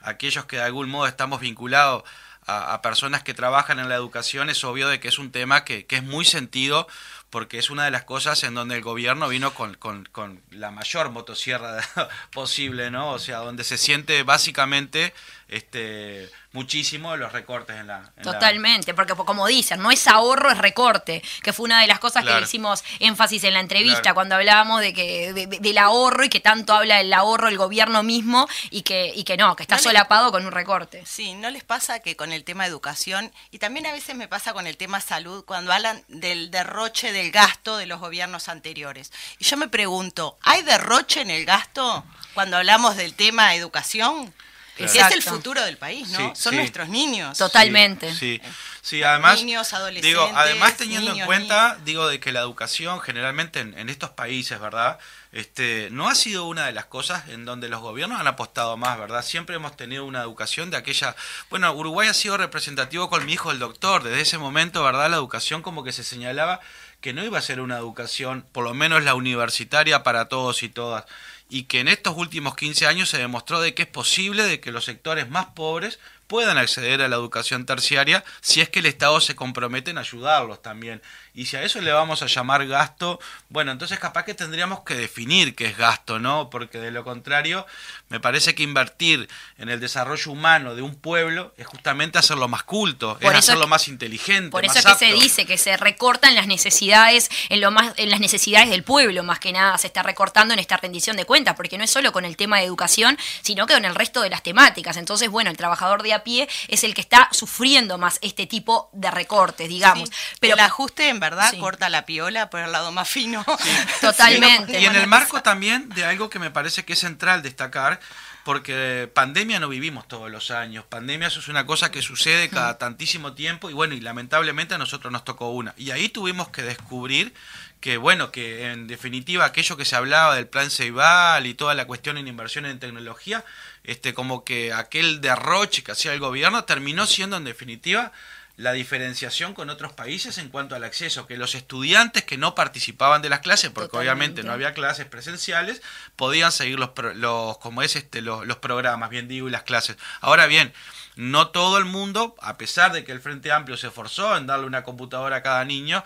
Aquellos que de algún modo estamos vinculados a, a personas que trabajan en la educación, es obvio de que es un tema que, que es muy sentido porque es una de las cosas en donde el gobierno vino con, con- con la mayor motosierra <laughs> posible, ¿no? O sea, donde se siente básicamente este muchísimo de los recortes en la... en la- Totalmente, porque como dicen, no es ahorro, es recorte, que fue una de las cosas que Claro. le hicimos énfasis en la entrevista Claro. cuando hablábamos de que de- de- del ahorro y que tanto habla del ahorro el gobierno mismo y que, y que no, que está No solapado con un recorte. Sí, ¿no les pasa que con el tema educación, y también a veces me pasa con el tema salud, cuando hablan del derroche del gasto de los gobiernos anteriores? Y yo me pregunto, ¿hay derroche en el gasto cuando hablamos del tema educación? Que es el futuro del país, ¿no? Sí, Son sí. nuestros niños. Totalmente. Sí, sí, sí, además, Niños, digo, adolescentes, además teniendo en niños, cuenta, digo, de que la educación generalmente en, en estos países, ¿verdad? Este, no ha sido una de las cosas en donde los gobiernos han apostado más, ¿verdad? Siempre hemos tenido una educación de aquella, bueno, Uruguay ha sido representativo con mi hijo el doctor, desde ese momento, ¿verdad? La educación como que se señalaba que no iba a ser una educación, por lo menos la universitaria para todos y todas, y que en estos últimos 15 años se demostró de que es posible de que los sectores más pobres puedan acceder a la educación terciaria si es que el Estado se compromete en ayudarlos también. Y si a eso le vamos a llamar gasto, bueno, entonces capaz que tendríamos que definir qué es gasto, ¿no? Porque de lo contrario, me parece que invertir en el desarrollo humano de un pueblo es justamente hacerlo más culto, Por es hacerlo es que- más inteligente. Por eso más es que se dice que se recortan las necesidades en lo más en las necesidades del pueblo, más que nada se está recortando en esta rendición de cuentas, porque no es solo con el tema de educación, sino que con el resto de las temáticas. Entonces, bueno, el trabajador de a pie es el que está sufriendo más este tipo de recortes, digamos. Sí, Pero el ajuste en verdad Sí. corta la piola por el lado más fino. <laughs> Totalmente. Y en el marco también de algo que me parece que es central destacar, porque pandemia no vivimos todos los años. Pandemia eso es una cosa que sucede cada <laughs> tantísimo tiempo y bueno, y lamentablemente a nosotros nos tocó una. Y ahí tuvimos que descubrir que bueno, que en definitiva aquello que se hablaba del plan Ceibal y toda la cuestión en inversión en tecnología, este como que aquel derroche que hacía el gobierno terminó siendo en definitiva la diferenciación con otros países en cuanto al acceso, que los estudiantes que no participaban de las clases, porque Totalmente. obviamente no había clases presenciales, podían seguir los, pro- los como es este los, los programas, bien digo, y las clases. Ahora bien, no todo el mundo, a pesar de que el Frente Amplio se esforzó en darle una computadora a cada niño,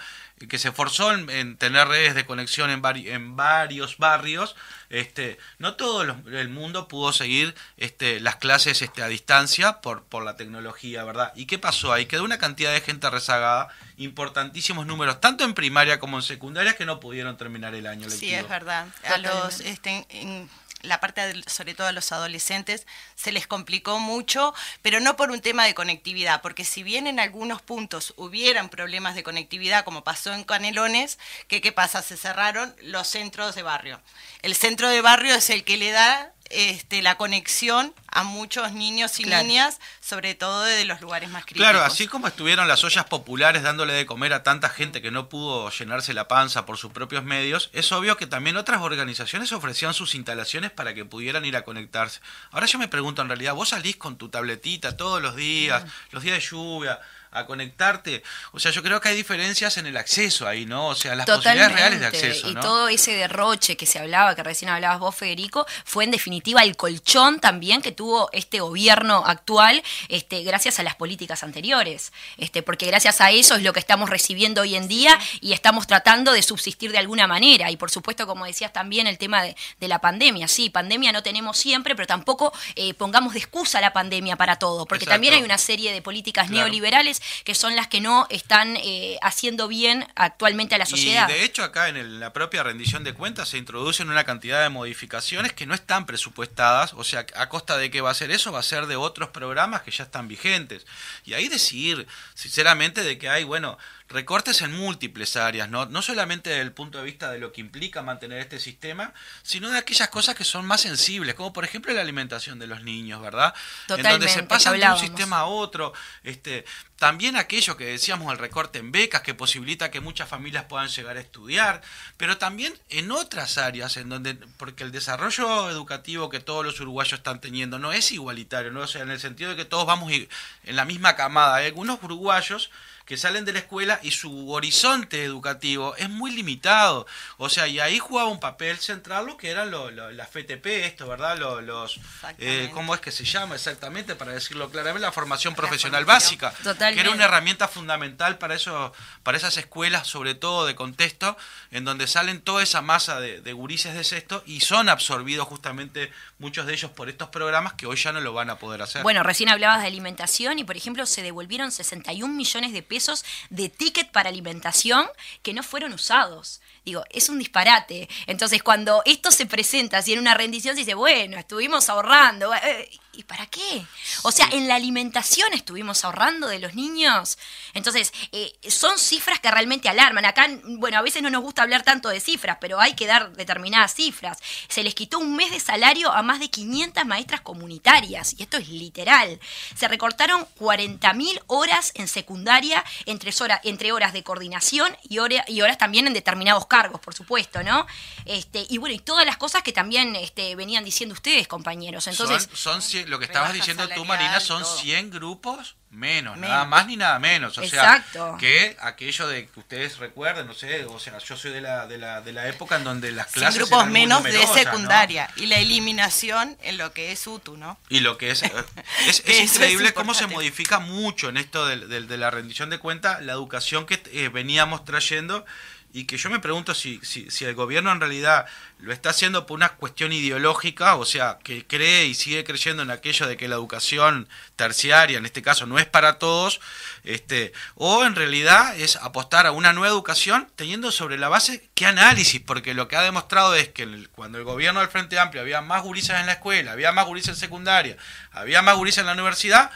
que se esforzó en, en tener redes de conexión en, vari- en varios barrios, este, no todo los- el mundo pudo seguir este, las clases este, a distancia por, por la tecnología, ¿verdad? ¿Y qué pasó ahí? Quedó una cantidad de gente rezagada, importantísimos números, tanto en primaria como en secundaria, que no pudieron terminar el año lectivo. Sí, es verdad. A los, este, en la parte, del- sobre todo a los adolescentes, se les complicó mucho, pero no por un tema de conectividad, porque si bien en algunos puntos hubieran problemas de conectividad, como pasó en Canelones, que qué pasa? Se cerraron los centros de barrio. El centro de barrio es el que le da este, la conexión a muchos niños y Claro. niñas, sobre todo de los lugares más críticos. Claro, así como estuvieron las ollas populares dándole de comer a tanta gente que no pudo llenarse la panza por sus propios medios, es obvio que también otras organizaciones ofrecían sus instalaciones para que pudieran ir a conectarse. Ahora yo me pregunto, en realidad, vos salís con tu tabletita todos los días, los días de lluvia, a conectarte. O sea, yo creo que hay diferencias en el acceso ahí, ¿no? O sea, las posibilidades reales de acceso, y ¿no? todo ese derroche que se hablaba, que recién hablabas vos, Federico, fue en definitiva el colchón también que tuvo este gobierno actual, este, gracias a las políticas anteriores. Este, porque gracias a eso es lo que estamos recibiendo hoy en día y estamos tratando de subsistir de alguna manera. Y por supuesto, como decías también, el tema de, de la pandemia. Sí, pandemia no tenemos siempre, pero tampoco eh, pongamos de excusa la pandemia para todo, porque Exacto. también hay una serie de políticas Claro. neoliberales que son las que no están eh, haciendo bien actualmente a la sociedad. Y de hecho acá en el- la propia rendición de cuentas se introducen una cantidad de modificaciones que no están presupuestadas, o sea, a costa de qué va a ser eso, va a ser de otros programas que ya están vigentes. Y ahí decir, sinceramente, de que hay, bueno, recortes en múltiples áreas, ¿no? no solamente desde el punto de vista de lo que implica mantener este sistema, sino de aquellas cosas que son más sensibles, como por ejemplo la alimentación de los niños, ¿verdad? en donde se que pasan de un sistema a otro, este, también aquello que decíamos, el recorte en becas, que posibilita que muchas familias puedan llegar a estudiar, pero también en otras áreas, en donde, porque el desarrollo educativo que todos los uruguayos están teniendo no es igualitario, ¿no? O sea, en el sentido de que todos vamos en la misma camada. Hay algunos uruguayos que salen de la escuela y su horizonte educativo es muy limitado. O sea, y ahí jugaba un papel central lo que eran lo- lo- las FTP, esto, ¿verdad? Lo- los, eh. ¿Cómo es que se llama exactamente? Para decirlo claramente, la formación La profesional formación. básica. Totalmente. Que era una herramienta fundamental para, eso, para esas escuelas, sobre todo de contexto, en donde salen toda esa masa de, de gurises de sexto y son absorbidos justamente muchos de ellos por estos programas que hoy ya no lo van a poder hacer. Bueno, recién hablabas de alimentación y, por ejemplo, se devolvieron 61 millones de pesos de ticket para alimentación que no fueron usados. Digo, es un disparate. Entonces, cuando esto se presenta así en una rendición, se dice, bueno, estuvimos ahorrando. eh, ¿Y para qué? O sea, en la alimentación estuvimos ahorrando de los niños. Entonces, eh, son cifras que realmente alarman. Acá, bueno, a veces no nos gusta hablar tanto de cifras, pero hay que dar determinadas cifras. Se les quitó un mes de salario a más de 500 maestras comunitarias, y esto es literal. Se recortaron 40.000 horas en secundaria entre, hora- entre horas de coordinación y, hora- y horas también en determinados cargos, por supuesto, ¿no? Este, y bueno, y todas las cosas que también este, venían diciendo ustedes, compañeros. Entonces, son, son lo que estabas diciendo tú, Marina, son todo. 100 grupos menos, Menos. nada más ni nada menos. O Exacto. sea, que aquello de que ustedes recuerden, no sé, o sea, yo soy de la, de la, de la época en donde las 100 clases grupos eran muy menos de secundaria y la eliminación en lo que es UTU, ¿no? Y lo que es, <laughs> es, increíble cómo se modifica mucho en esto del- del- de, la rendición de cuenta la educación que eh, veníamos trayendo y que yo me pregunto si, si, si el gobierno en realidad lo está haciendo por una cuestión ideológica, o sea, que cree y sigue creyendo en aquello de que la educación terciaria, en este caso, no es para todos, este, o en realidad es apostar a una nueva educación teniendo sobre la base qué análisis, porque lo que ha demostrado es que cuando el gobierno del Frente Amplio había más gurises en la escuela, había más gurises en secundaria, había más gurises en la universidad,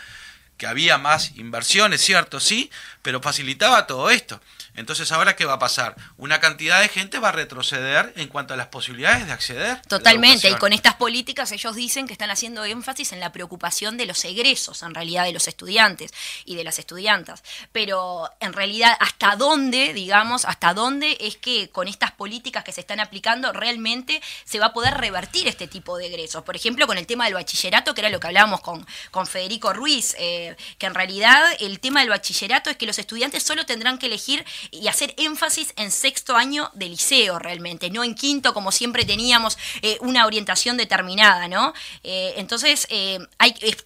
que había más inversiones, cierto, sí, pero facilitaba todo esto. Entonces, ¿ahora qué va a pasar? Una cantidad de gente va a retroceder en cuanto a las posibilidades de acceder. Totalmente, y con estas políticas ellos dicen que están haciendo énfasis en la preocupación de los egresos, en realidad de los estudiantes y de las estudiantas. Pero en realidad, ¿hasta dónde, digamos, hasta dónde es que con estas políticas que se están aplicando realmente se va a poder revertir este tipo de egresos? Por ejemplo, con el tema del bachillerato, que era lo que hablábamos con, con Federico Ruiz, eh, que en realidad el tema del bachillerato es que los estudiantes solo tendrán que elegir y hacer énfasis en sexto año de liceo realmente, no en quinto como siempre teníamos eh, una orientación determinada, ¿no? Eh, entonces, eh,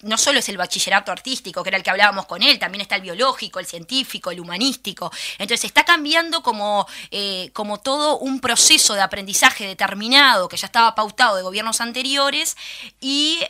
no solo es el bachillerato artístico, que era el que hablábamos con él, también está el biológico, el científico, el humanístico. Entonces, está cambiando como, como todo un proceso de aprendizaje determinado que ya estaba pautado de gobiernos anteriores y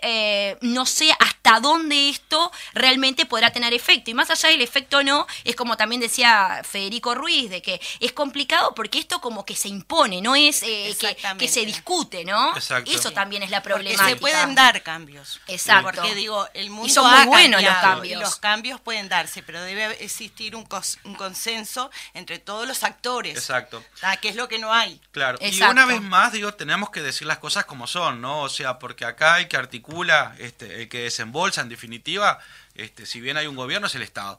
no sé hasta dónde esto realmente podrá tener efecto. Y más allá del efecto no, es como también decía Federico Ruiz, de que es complicado porque esto como que se impone, no es eh, que, se discute, ¿no? Exacto. Eso también es la Porque problemática. se pueden dar cambios. Exacto. Porque digo, el mundo son muy ha buenos los cambios. y los cambios pueden darse, pero debe existir un, cos- un consenso entre todos los actores. Exacto. Ah, Que es lo que no hay. Claro, y una vez más, digo, tenemos que decir las cosas como son, ¿no? O sea, porque acá el que articula, este, el que desembolsa, en definitiva, este, si bien hay un gobierno, es el Estado.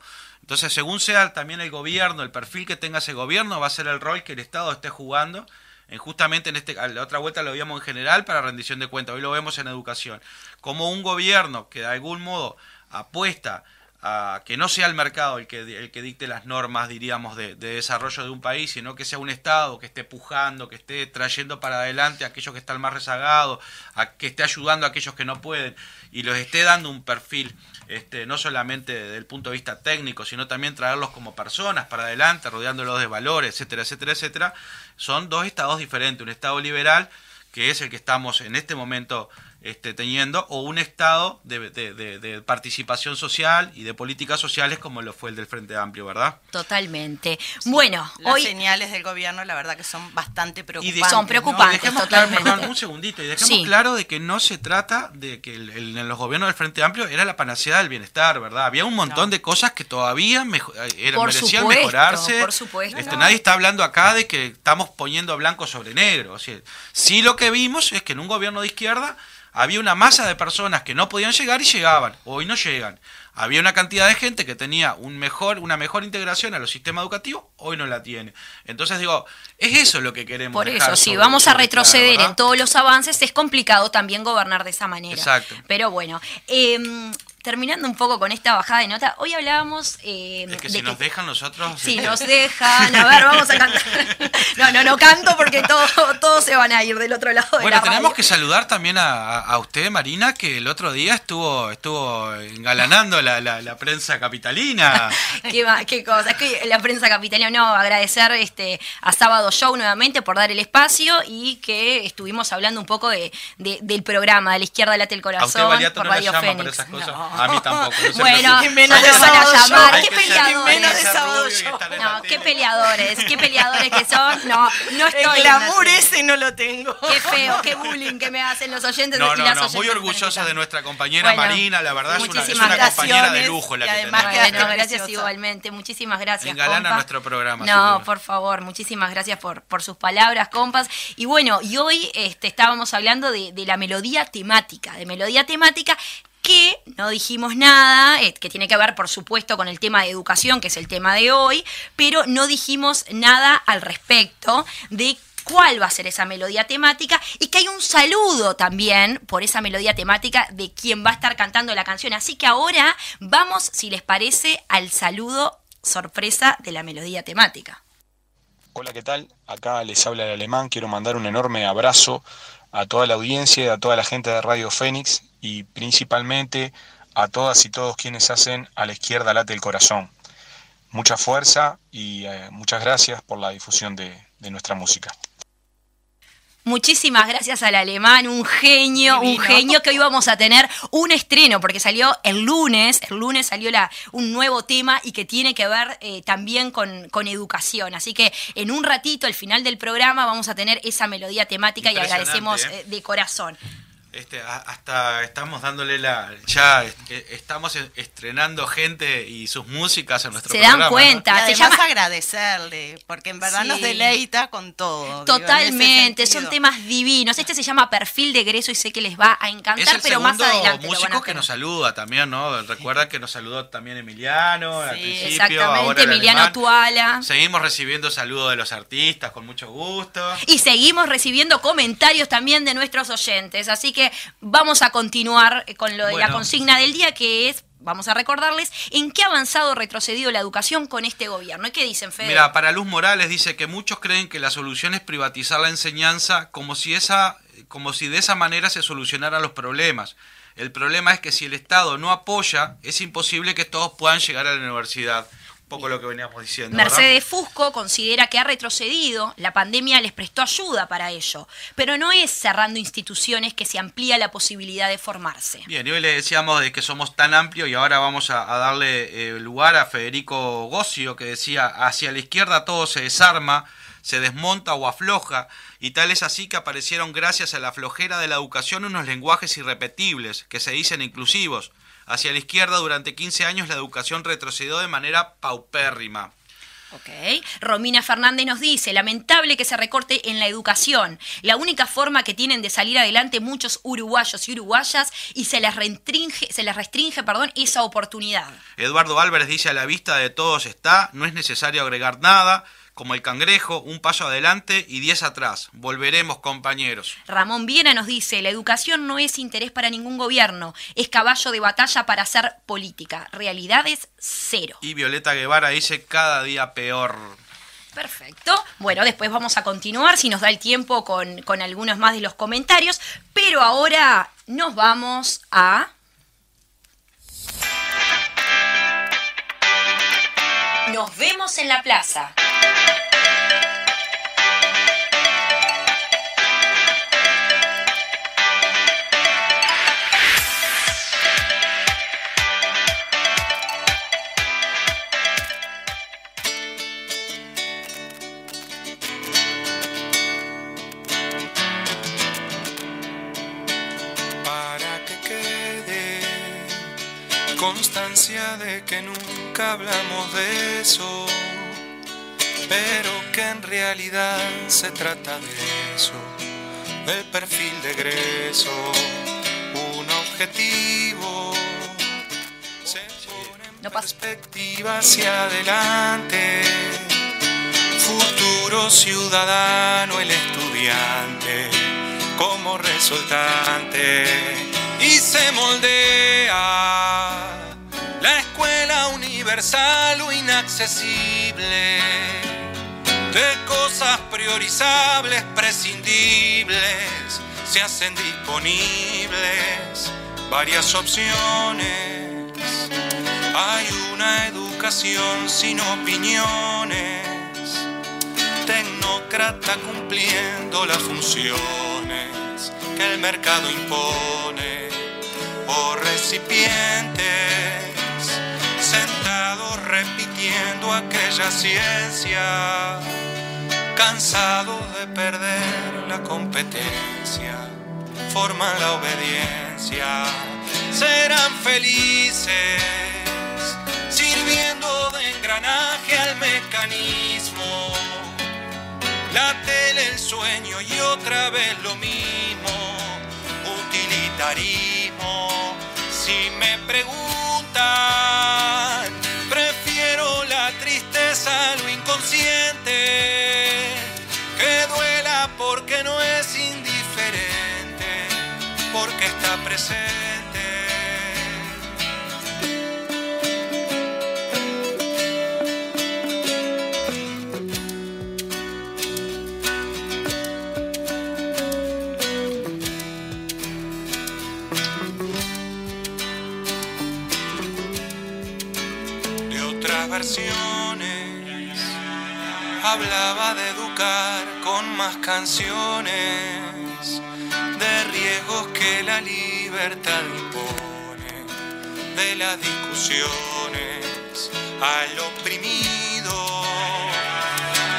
Entonces, según sea también el gobierno, el perfil que tenga ese gobierno, va a ser el rol que el Estado esté jugando. En justamente en este, la otra vuelta lo veíamos en general para rendición de cuentas, hoy lo vemos en educación. Como un gobierno que de algún modo apuesta a que no sea el mercado el que, el que dicte las normas, diríamos, de, de desarrollo de un país, sino que sea un Estado que esté pujando, que esté trayendo para adelante a aquellos que están más rezagados, a que esté ayudando a aquellos que no pueden y los esté dando un perfil, este, no solamente desde el punto de vista técnico, sino también traerlos como personas para adelante, rodeándolos de valores, etcétera, etcétera, etcétera, son dos estados diferentes, un Estado liberal que es el que estamos en este momento este, teniendo, o un estado de, de- de- de participación social y de políticas sociales como lo fue el del Frente Amplio, ¿verdad? Totalmente. Bueno, Las hoy señales del gobierno, la verdad que son bastante Y preocupantes. de- son preocupantes. Claro, totalmente. perdón, un segundito, y dejemos Sí. claro de que no se trata de que el- el- en los gobiernos del Frente Amplio era la panacea del bienestar, ¿verdad? Había un montón de cosas que todavía mejo- eh, eran- Por merecían supuesto, mejorarse. por supuesto. Este, no. Nadie está hablando acá de que estamos poniendo blanco sobre negro. O sea, sí lo que vimos es que en un gobierno de izquierda había una masa de personas que no podían llegar y llegaban. Hoy no llegan. Había una cantidad de gente que tenía un mejor, una mejor integración a los sistemas educativos, hoy no la tiene. Entonces digo, es eso lo que queremos. Por dejar eso, si vamos a retroceder en todos los avances, es complicado también gobernar de esa manera. Exacto. Pero bueno, eh, terminando un poco con esta bajada de nota, hoy hablábamos eh, Es que de si nos dejan nosotros... Si este, nos dejan, a ver, vamos a cantar. <laughs> No, no, no canto porque todos todos se van a ir del otro lado de Bueno, la tenemos radio. que saludar también a, a- usted, Marina, que el otro día estuvo estuvo engalanando la, la- la prensa capitalina. <laughs> Qué, qué cosa, es que la prensa capitalina, no, agradecer este, a Sábado Show nuevamente por dar el espacio y que estuvimos hablando un poco de, de- del programa de la izquierda late el A corazón usted Valiato por no la Radio llama por Fénix. esas cosas. No. A mí tampoco. no Bueno, no van a llamar, qué peleadores. No, qué peleadores, qué peleadores que son. No, no estoy. El glamour la- ese no lo tengo. Qué feo, qué bullying que me hacen los oyentes No, y no, las no, muy orgullosa de nuestra compañera Bueno, Marina, la verdad es una, es compañera de lujo la Y que además tenemos. que Bueno, gracias preciosa. igualmente, muchísimas gracias. Engalana nuestro programa, No, por favor, muchísimas gracias por, por sus palabras, compas. Y bueno, y hoy este, estábamos hablando de, de la melodía temática, de melodía temática que no dijimos nada, eh, que tiene que ver, por supuesto, con el tema de educación, que es el tema de hoy, pero no dijimos nada al respecto de cuál va a ser esa melodía temática y que hay un saludo también por esa melodía temática de quien va a estar cantando la canción. Así que ahora vamos, si les parece, al saludo sorpresa de la melodía temática. Hola, ¿qué tal? Acá les habla el alemán. Quiero mandar un enorme abrazo a toda la audiencia, a toda la gente de Radio Fénix y principalmente a todas y todos quienes hacen a la izquierda late el corazón. Mucha fuerza y eh, muchas gracias por la difusión de, de nuestra música. Muchísimas gracias al alemán, un genio, un genio que hoy vamos a tener un estreno, porque salió el lunes, el lunes salió la, un nuevo tema y que tiene que ver eh, también con, con educación. Así que en un ratito, al final del programa, vamos a tener esa melodía temática y agradecemos ¿eh? eh, de corazón. Este, hasta estamos dándole la. Ya eh, estamos e- estrenando gente y sus músicas en nuestro Se dan programa. ¿no? cuenta. Y se llama- agradecerle, porque en verdad Sí. nos deleita con todo. Totalmente, son temas divinos. Este se llama Perfil de egreso y sé que les va a encantar, Es el pero más adelante. músico que nos saluda también, ¿no? Recuerda que nos saludó también Emiliano al Sí, principio. Exactamente, Emiliano. Tuala. Seguimos recibiendo saludos de los artistas con mucho gusto. Y seguimos recibiendo comentarios también de nuestros oyentes. Así que vamos a continuar con lo de la consigna del día, que es vamos a recordarles, ¿en qué ha avanzado o retrocedido la educación con este gobierno? ¿Y qué dicen, Fede? Mira, para Luz Morales dice que muchos creen que la solución es privatizar la enseñanza como si esa como si de esa manera se solucionaran los problemas. El problema es que si el Estado no apoya, es imposible que todos puedan llegar a la universidad. Poco lo que veníamos diciendo. ¿verdad? Mercedes Fusco considera que ha retrocedido, la pandemia les prestó ayuda para ello, pero no es cerrando instituciones que se amplía la posibilidad de formarse. Bien, y hoy le decíamos de que somos tan amplios y ahora vamos a, a darle eh, lugar a Federico Gocio que decía, hacia la izquierda todo se desarma, se desmonta o afloja, y tal es así que aparecieron gracias a la flojera de la educación unos lenguajes irrepetibles, que se dicen inclusivos. Hacia la izquierda durante 15 años la educación retrocedió de manera paupérrima. Ok. Romina Fernández nos dice, lamentable que se recorte en la educación. La única forma que tienen de salir adelante muchos uruguayos y uruguayas y se les restringe, se les restringe perdón, esa oportunidad. Eduardo Álvarez dice a la vista de todos está, no es necesario agregar nada, como el cangrejo, un paso adelante y diez atrás. Volveremos, compañeros. Ramón Viena nos dice, la educación no es interés para ningún gobierno, es caballo de batalla para hacer política. Realidades cero. Y Violeta Guevara dice cada día peor. Perfecto. Bueno, después vamos a continuar, si nos da el tiempo, con, con algunos más de los comentarios. Pero ahora nos vamos a... Nos vemos en la plaza. Constancia de que nunca hablamos de eso, pero que en realidad se trata de eso, del perfil de egreso, un objetivo. Se pone en No perspectiva hacia adelante, futuro ciudadano, el estudiante como resultante y se moldea universal o inaccesible de cosas priorizables, prescindibles, se hacen disponibles varias opciones. Hay una educación sin opiniones tecnócrata cumpliendo las funciones que el mercado impone o recipientes repitiendo aquella ciencia cansados de perder la competencia forman la obediencia serán felices sirviendo de engranaje al mecanismo la tele, el sueño y otra vez lo mismo. Utilitarismo. Si me preguntan, a lo inconsciente. Que duela porque no es indiferente, porque está presente. Hablaba de educar con más canciones, de riesgos que la libertad impone, de las discusiones al oprimido,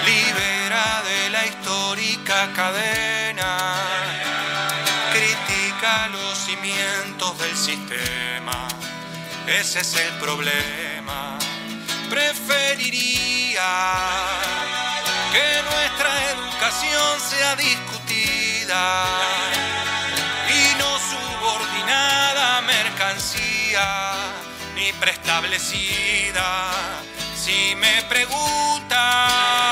libera de la histórica cadena, critica los cimientos del sistema. Ese es el problema. Preferiría que nuestra educación sea discutida y no subordinada a mercancía ni preestablecida. Si me preguntan,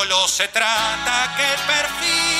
solo se trata que el perfil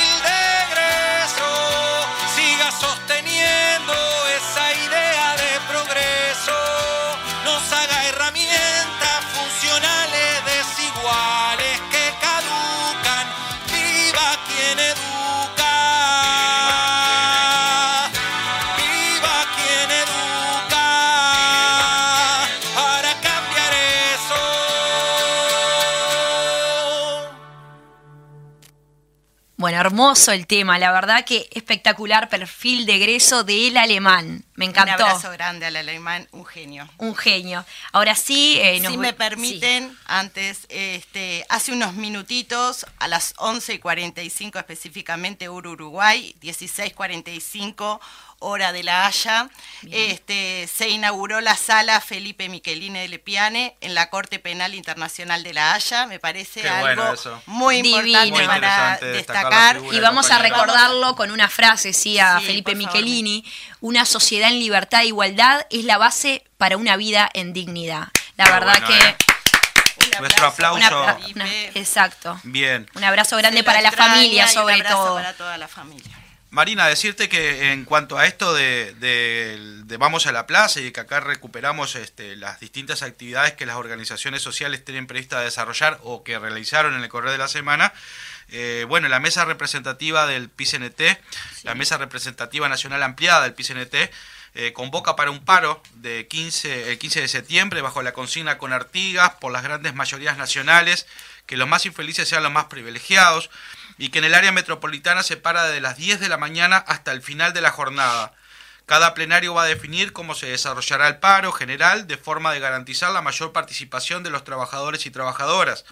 hermoso el tema, la verdad que espectacular perfil de egreso del alemán. Me encantó. Un abrazo grande al alemán, un genio. Un genio. Ahora sí, eh, nos si me permiten, antes, este, hace unos minutitos, a las 11 y 45 específicamente, Ur- Uruguay, 16.45 hora de La Haya, este, se inauguró la sala Felipe Michelini de Lepiane en la Corte Penal Internacional de La Haya. Me parece Qué algo bueno muy Divino. importante Muy para destacar Y vamos a recordarlo con una frase, sí, a Sí, Felipe. Michelini. Una sociedad en libertad e igualdad es la base para una vida en dignidad. La Qué verdad bueno, que... ¿eh? Un Nuestro aplauso. una- exacto. Bien. Un abrazo grande para la familia, y un sobre abrazo todo. para toda la familia. Marina, decirte que en cuanto a esto de, de- de Vamos a la Plaza y que acá recuperamos este, las distintas actividades que las organizaciones sociales tienen prevista desarrollar o que realizaron en el correo de la semana, eh, bueno, la mesa representativa del PCNT, la mesa representativa nacional ampliada del PCNT, eh, convoca para un paro de 15, el 15 de septiembre bajo la consigna con Artigas por las grandes mayorías nacionales, que los más infelices sean los más privilegiados y que en el área metropolitana se para de las 10 de la mañana hasta el final de la jornada. Cada plenario va a definir cómo se desarrollará el paro general de forma de garantizar la mayor participación de los trabajadores y trabajadoras.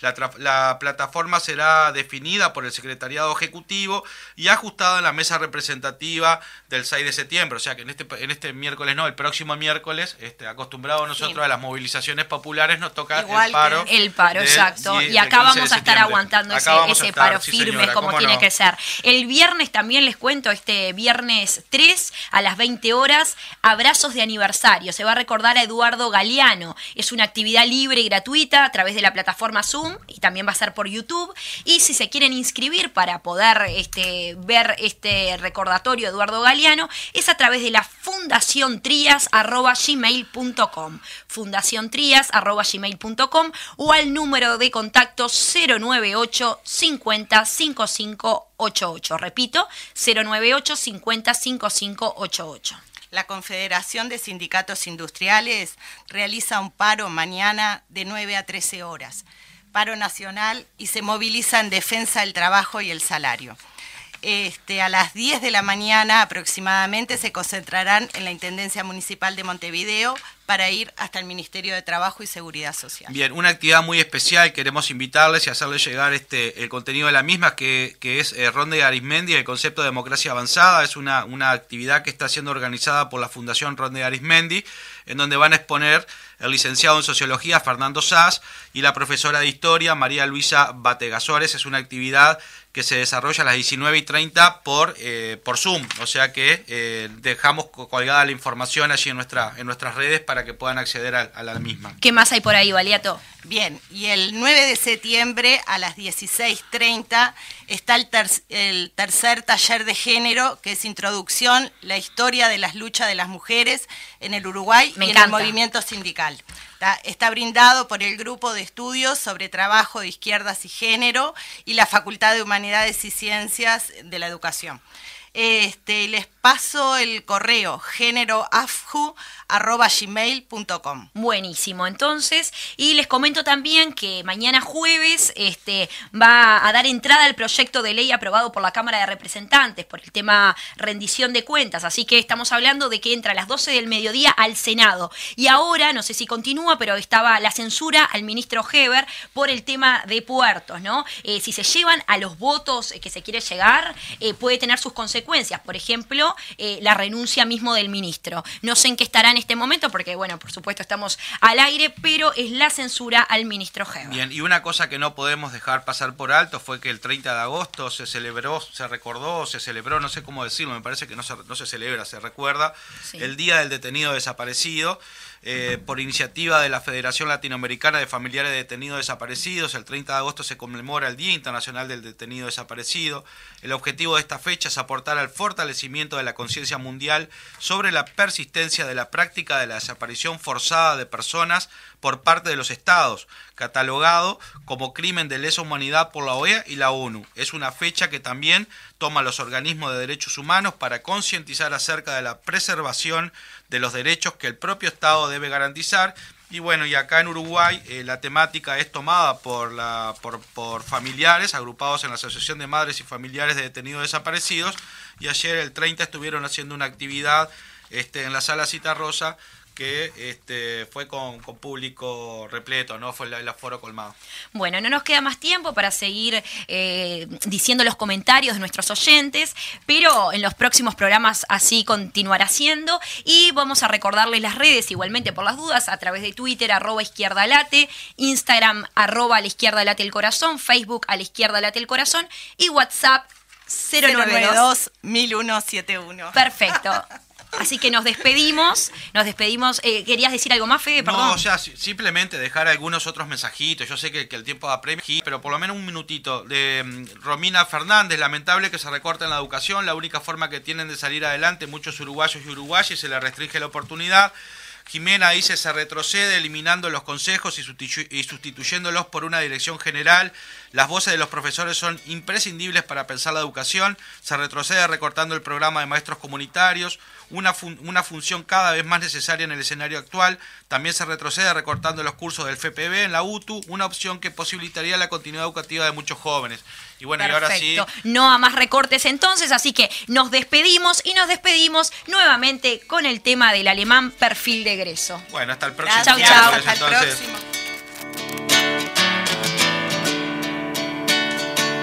La, plataforma será definida por el Secretariado Ejecutivo y ajustada en la mesa representativa del 6 de septiembre. O sea que en este, en este miércoles, no, el próximo miércoles, este, acostumbrado nosotros Sí. a las movilizaciones populares, nos toca Igual el paro. El paro, del exacto. 10 y del acá 15 de vamos a estar aguantando Acá ese, estar, paro sí, firme señora, como tiene no. que ser. El viernes también les cuento, este viernes 3 a las 20 horas, abrazos de aniversario. Se va a recordar a Eduardo Galeano. Es una actividad libre y gratuita a través de la plataforma Zoom y también va a ser por YouTube. Y si se quieren inscribir para poder este, ver este recordatorio de Eduardo Galeano, es a través de la Fundación Trías gmail.com. Fundación Trías gmail.com o al número de contacto 098 50 55 88. Repito, 098 50 55 88. La Confederación de Sindicatos Industriales realiza un paro mañana de 9 a 13 horas. Paro nacional y se moviliza en defensa del trabajo y el salario. Este, a las 10 de la mañana aproximadamente se concentrarán en la Intendencia Municipal de Montevideo para ir hasta el Ministerio de Trabajo y Seguridad Social. Bien, una actividad muy especial, queremos invitarles y hacerles llegar este el contenido de la misma, que, que es eh, Ronde Arismendi, el concepto de democracia avanzada, es una, una actividad que está siendo organizada por la Fundación Ronde Arismendi, en donde van a exponer el licenciado en Sociología Fernando Sass y la profesora de Historia María Luisa Bategasores, es una actividad que se desarrolla a las 19 y 30 por, eh, por Zoom, o sea que eh, dejamos co- colgada la información allí en, nuestra, en nuestras redes para que puedan acceder a, a la misma. ¿Qué más hay por ahí, Valiato? Bien, y el 9 de septiembre a las 16.30 está el, ter- el tercer taller de género, que es Introducción, la historia de las luchas de las mujeres en el Uruguay Me y en el movimiento sindical. Está, está brindado por el Grupo de Estudios sobre Trabajo de Izquierdas y Género y la Facultad de Humanidades y Ciencias de la Educación. Este, les paso el correo generoafju.gmail.com. Buenísimo, entonces, y les comento también que mañana jueves este, va a dar entrada al proyecto de ley aprobado por la Cámara de Representantes por el tema rendición de cuentas, así que estamos hablando de que entra a las 12 del mediodía al Senado. Y ahora, no sé si continúa, pero estaba la censura al ministro Heber por el tema de puertos, ¿no? Eh, si se llevan a los votos que se quiere llegar, eh, puede tener sus consecuencias. Por ejemplo, eh, la renuncia mismo del ministro. No sé en qué estará en este momento, porque, bueno, por supuesto estamos al aire, pero es la censura al ministro Heber. Bien, y una cosa que no podemos dejar pasar por alto fue que el 30 de agosto se celebró, se recordó, se celebró, no sé cómo decirlo, me parece que no se, no se celebra, se recuerda, Sí. el Día del Detenido Desaparecido. Eh, por iniciativa de la Federación Latinoamericana de Familiares de Detenidos Desaparecidos, el 30 de agosto se conmemora el Día Internacional del Detenido Desaparecido. El objetivo de esta fecha es aportar al fortalecimiento de la conciencia mundial sobre la persistencia de la práctica de la desaparición forzada de personas por parte de los estados, catalogado como crimen de lesa humanidad por la OEA y la ONU. Es una fecha que también toma los organismos de derechos humanos para concientizar acerca de la preservación de los derechos que el propio Estado debe garantizar. Y bueno, y acá en Uruguay eh, la temática es tomada por, la, por, por familiares agrupados en la Asociación de Madres y Familiares de Detenidos Desaparecidos. Y ayer, el 30, estuvieron haciendo una actividad este, en la Sala Cita Rosa que este, fue con, con público repleto, ¿no? Fue el, el aforo colmado. Bueno, no nos queda más tiempo para seguir eh, diciendo los comentarios de nuestros oyentes, pero en los próximos programas así continuará siendo y vamos a recordarles las redes igualmente por las dudas a través de Twitter arroba izquierda late, Instagram arroba a la izquierda late el corazón, Facebook a la izquierda late el corazón y WhatsApp 092 092 1171. Perfecto. <laughs> Así que nos despedimos, nos despedimos. Eh, ¿Querías decir algo más, Fede? Perdón. No, o sea, si- simplemente dejar algunos otros mensajitos. Yo sé que, que el tiempo apremia, pero por lo menos un minutito. De mm, Romina Fernández, lamentable que se recorte en la educación. La única forma que tienen de salir adelante muchos uruguayos y uruguayas se les restringe la oportunidad. Jimena dice se retrocede eliminando los consejos y, sustitu- y sustituyéndolos por una dirección general. Las voces de los profesores son imprescindibles para pensar la educación. Se retrocede recortando el programa de maestros comunitarios, una, una función cada vez más necesaria en el escenario actual. También se retrocede recortando los cursos del FPB en la UTU, una opción que posibilitaría la continuidad educativa de muchos jóvenes. Y bueno, y ahora sí. Perfecto. No a más recortes entonces, así que nos despedimos y nos despedimos nuevamente con el tema del alemán perfil de egreso. Bueno, hasta el próximo chau. miércoles, hasta el próximo.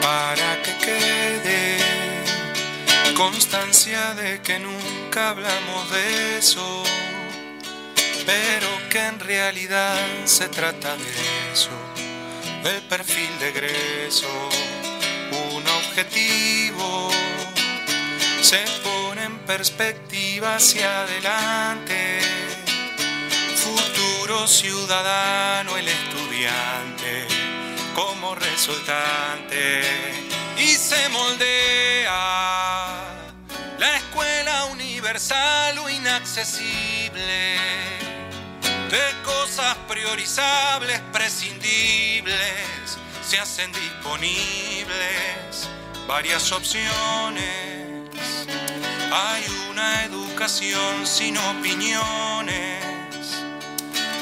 para que quede constancia de que nunca hablamos de eso, pero que en realidad se trata de eso, del perfil de egreso, un objetivo. Se pone en perspectiva hacia adelante, futuro ciudadano el estudiante como resultante. Y se moldea la escuela universal o inaccesible de cosas priorizables, prescindibles, se hacen disponibles varias opciones. Hay una educación sin opiniones,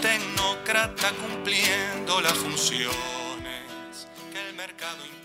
tecnócrata cumpliendo las funciones que el mercado.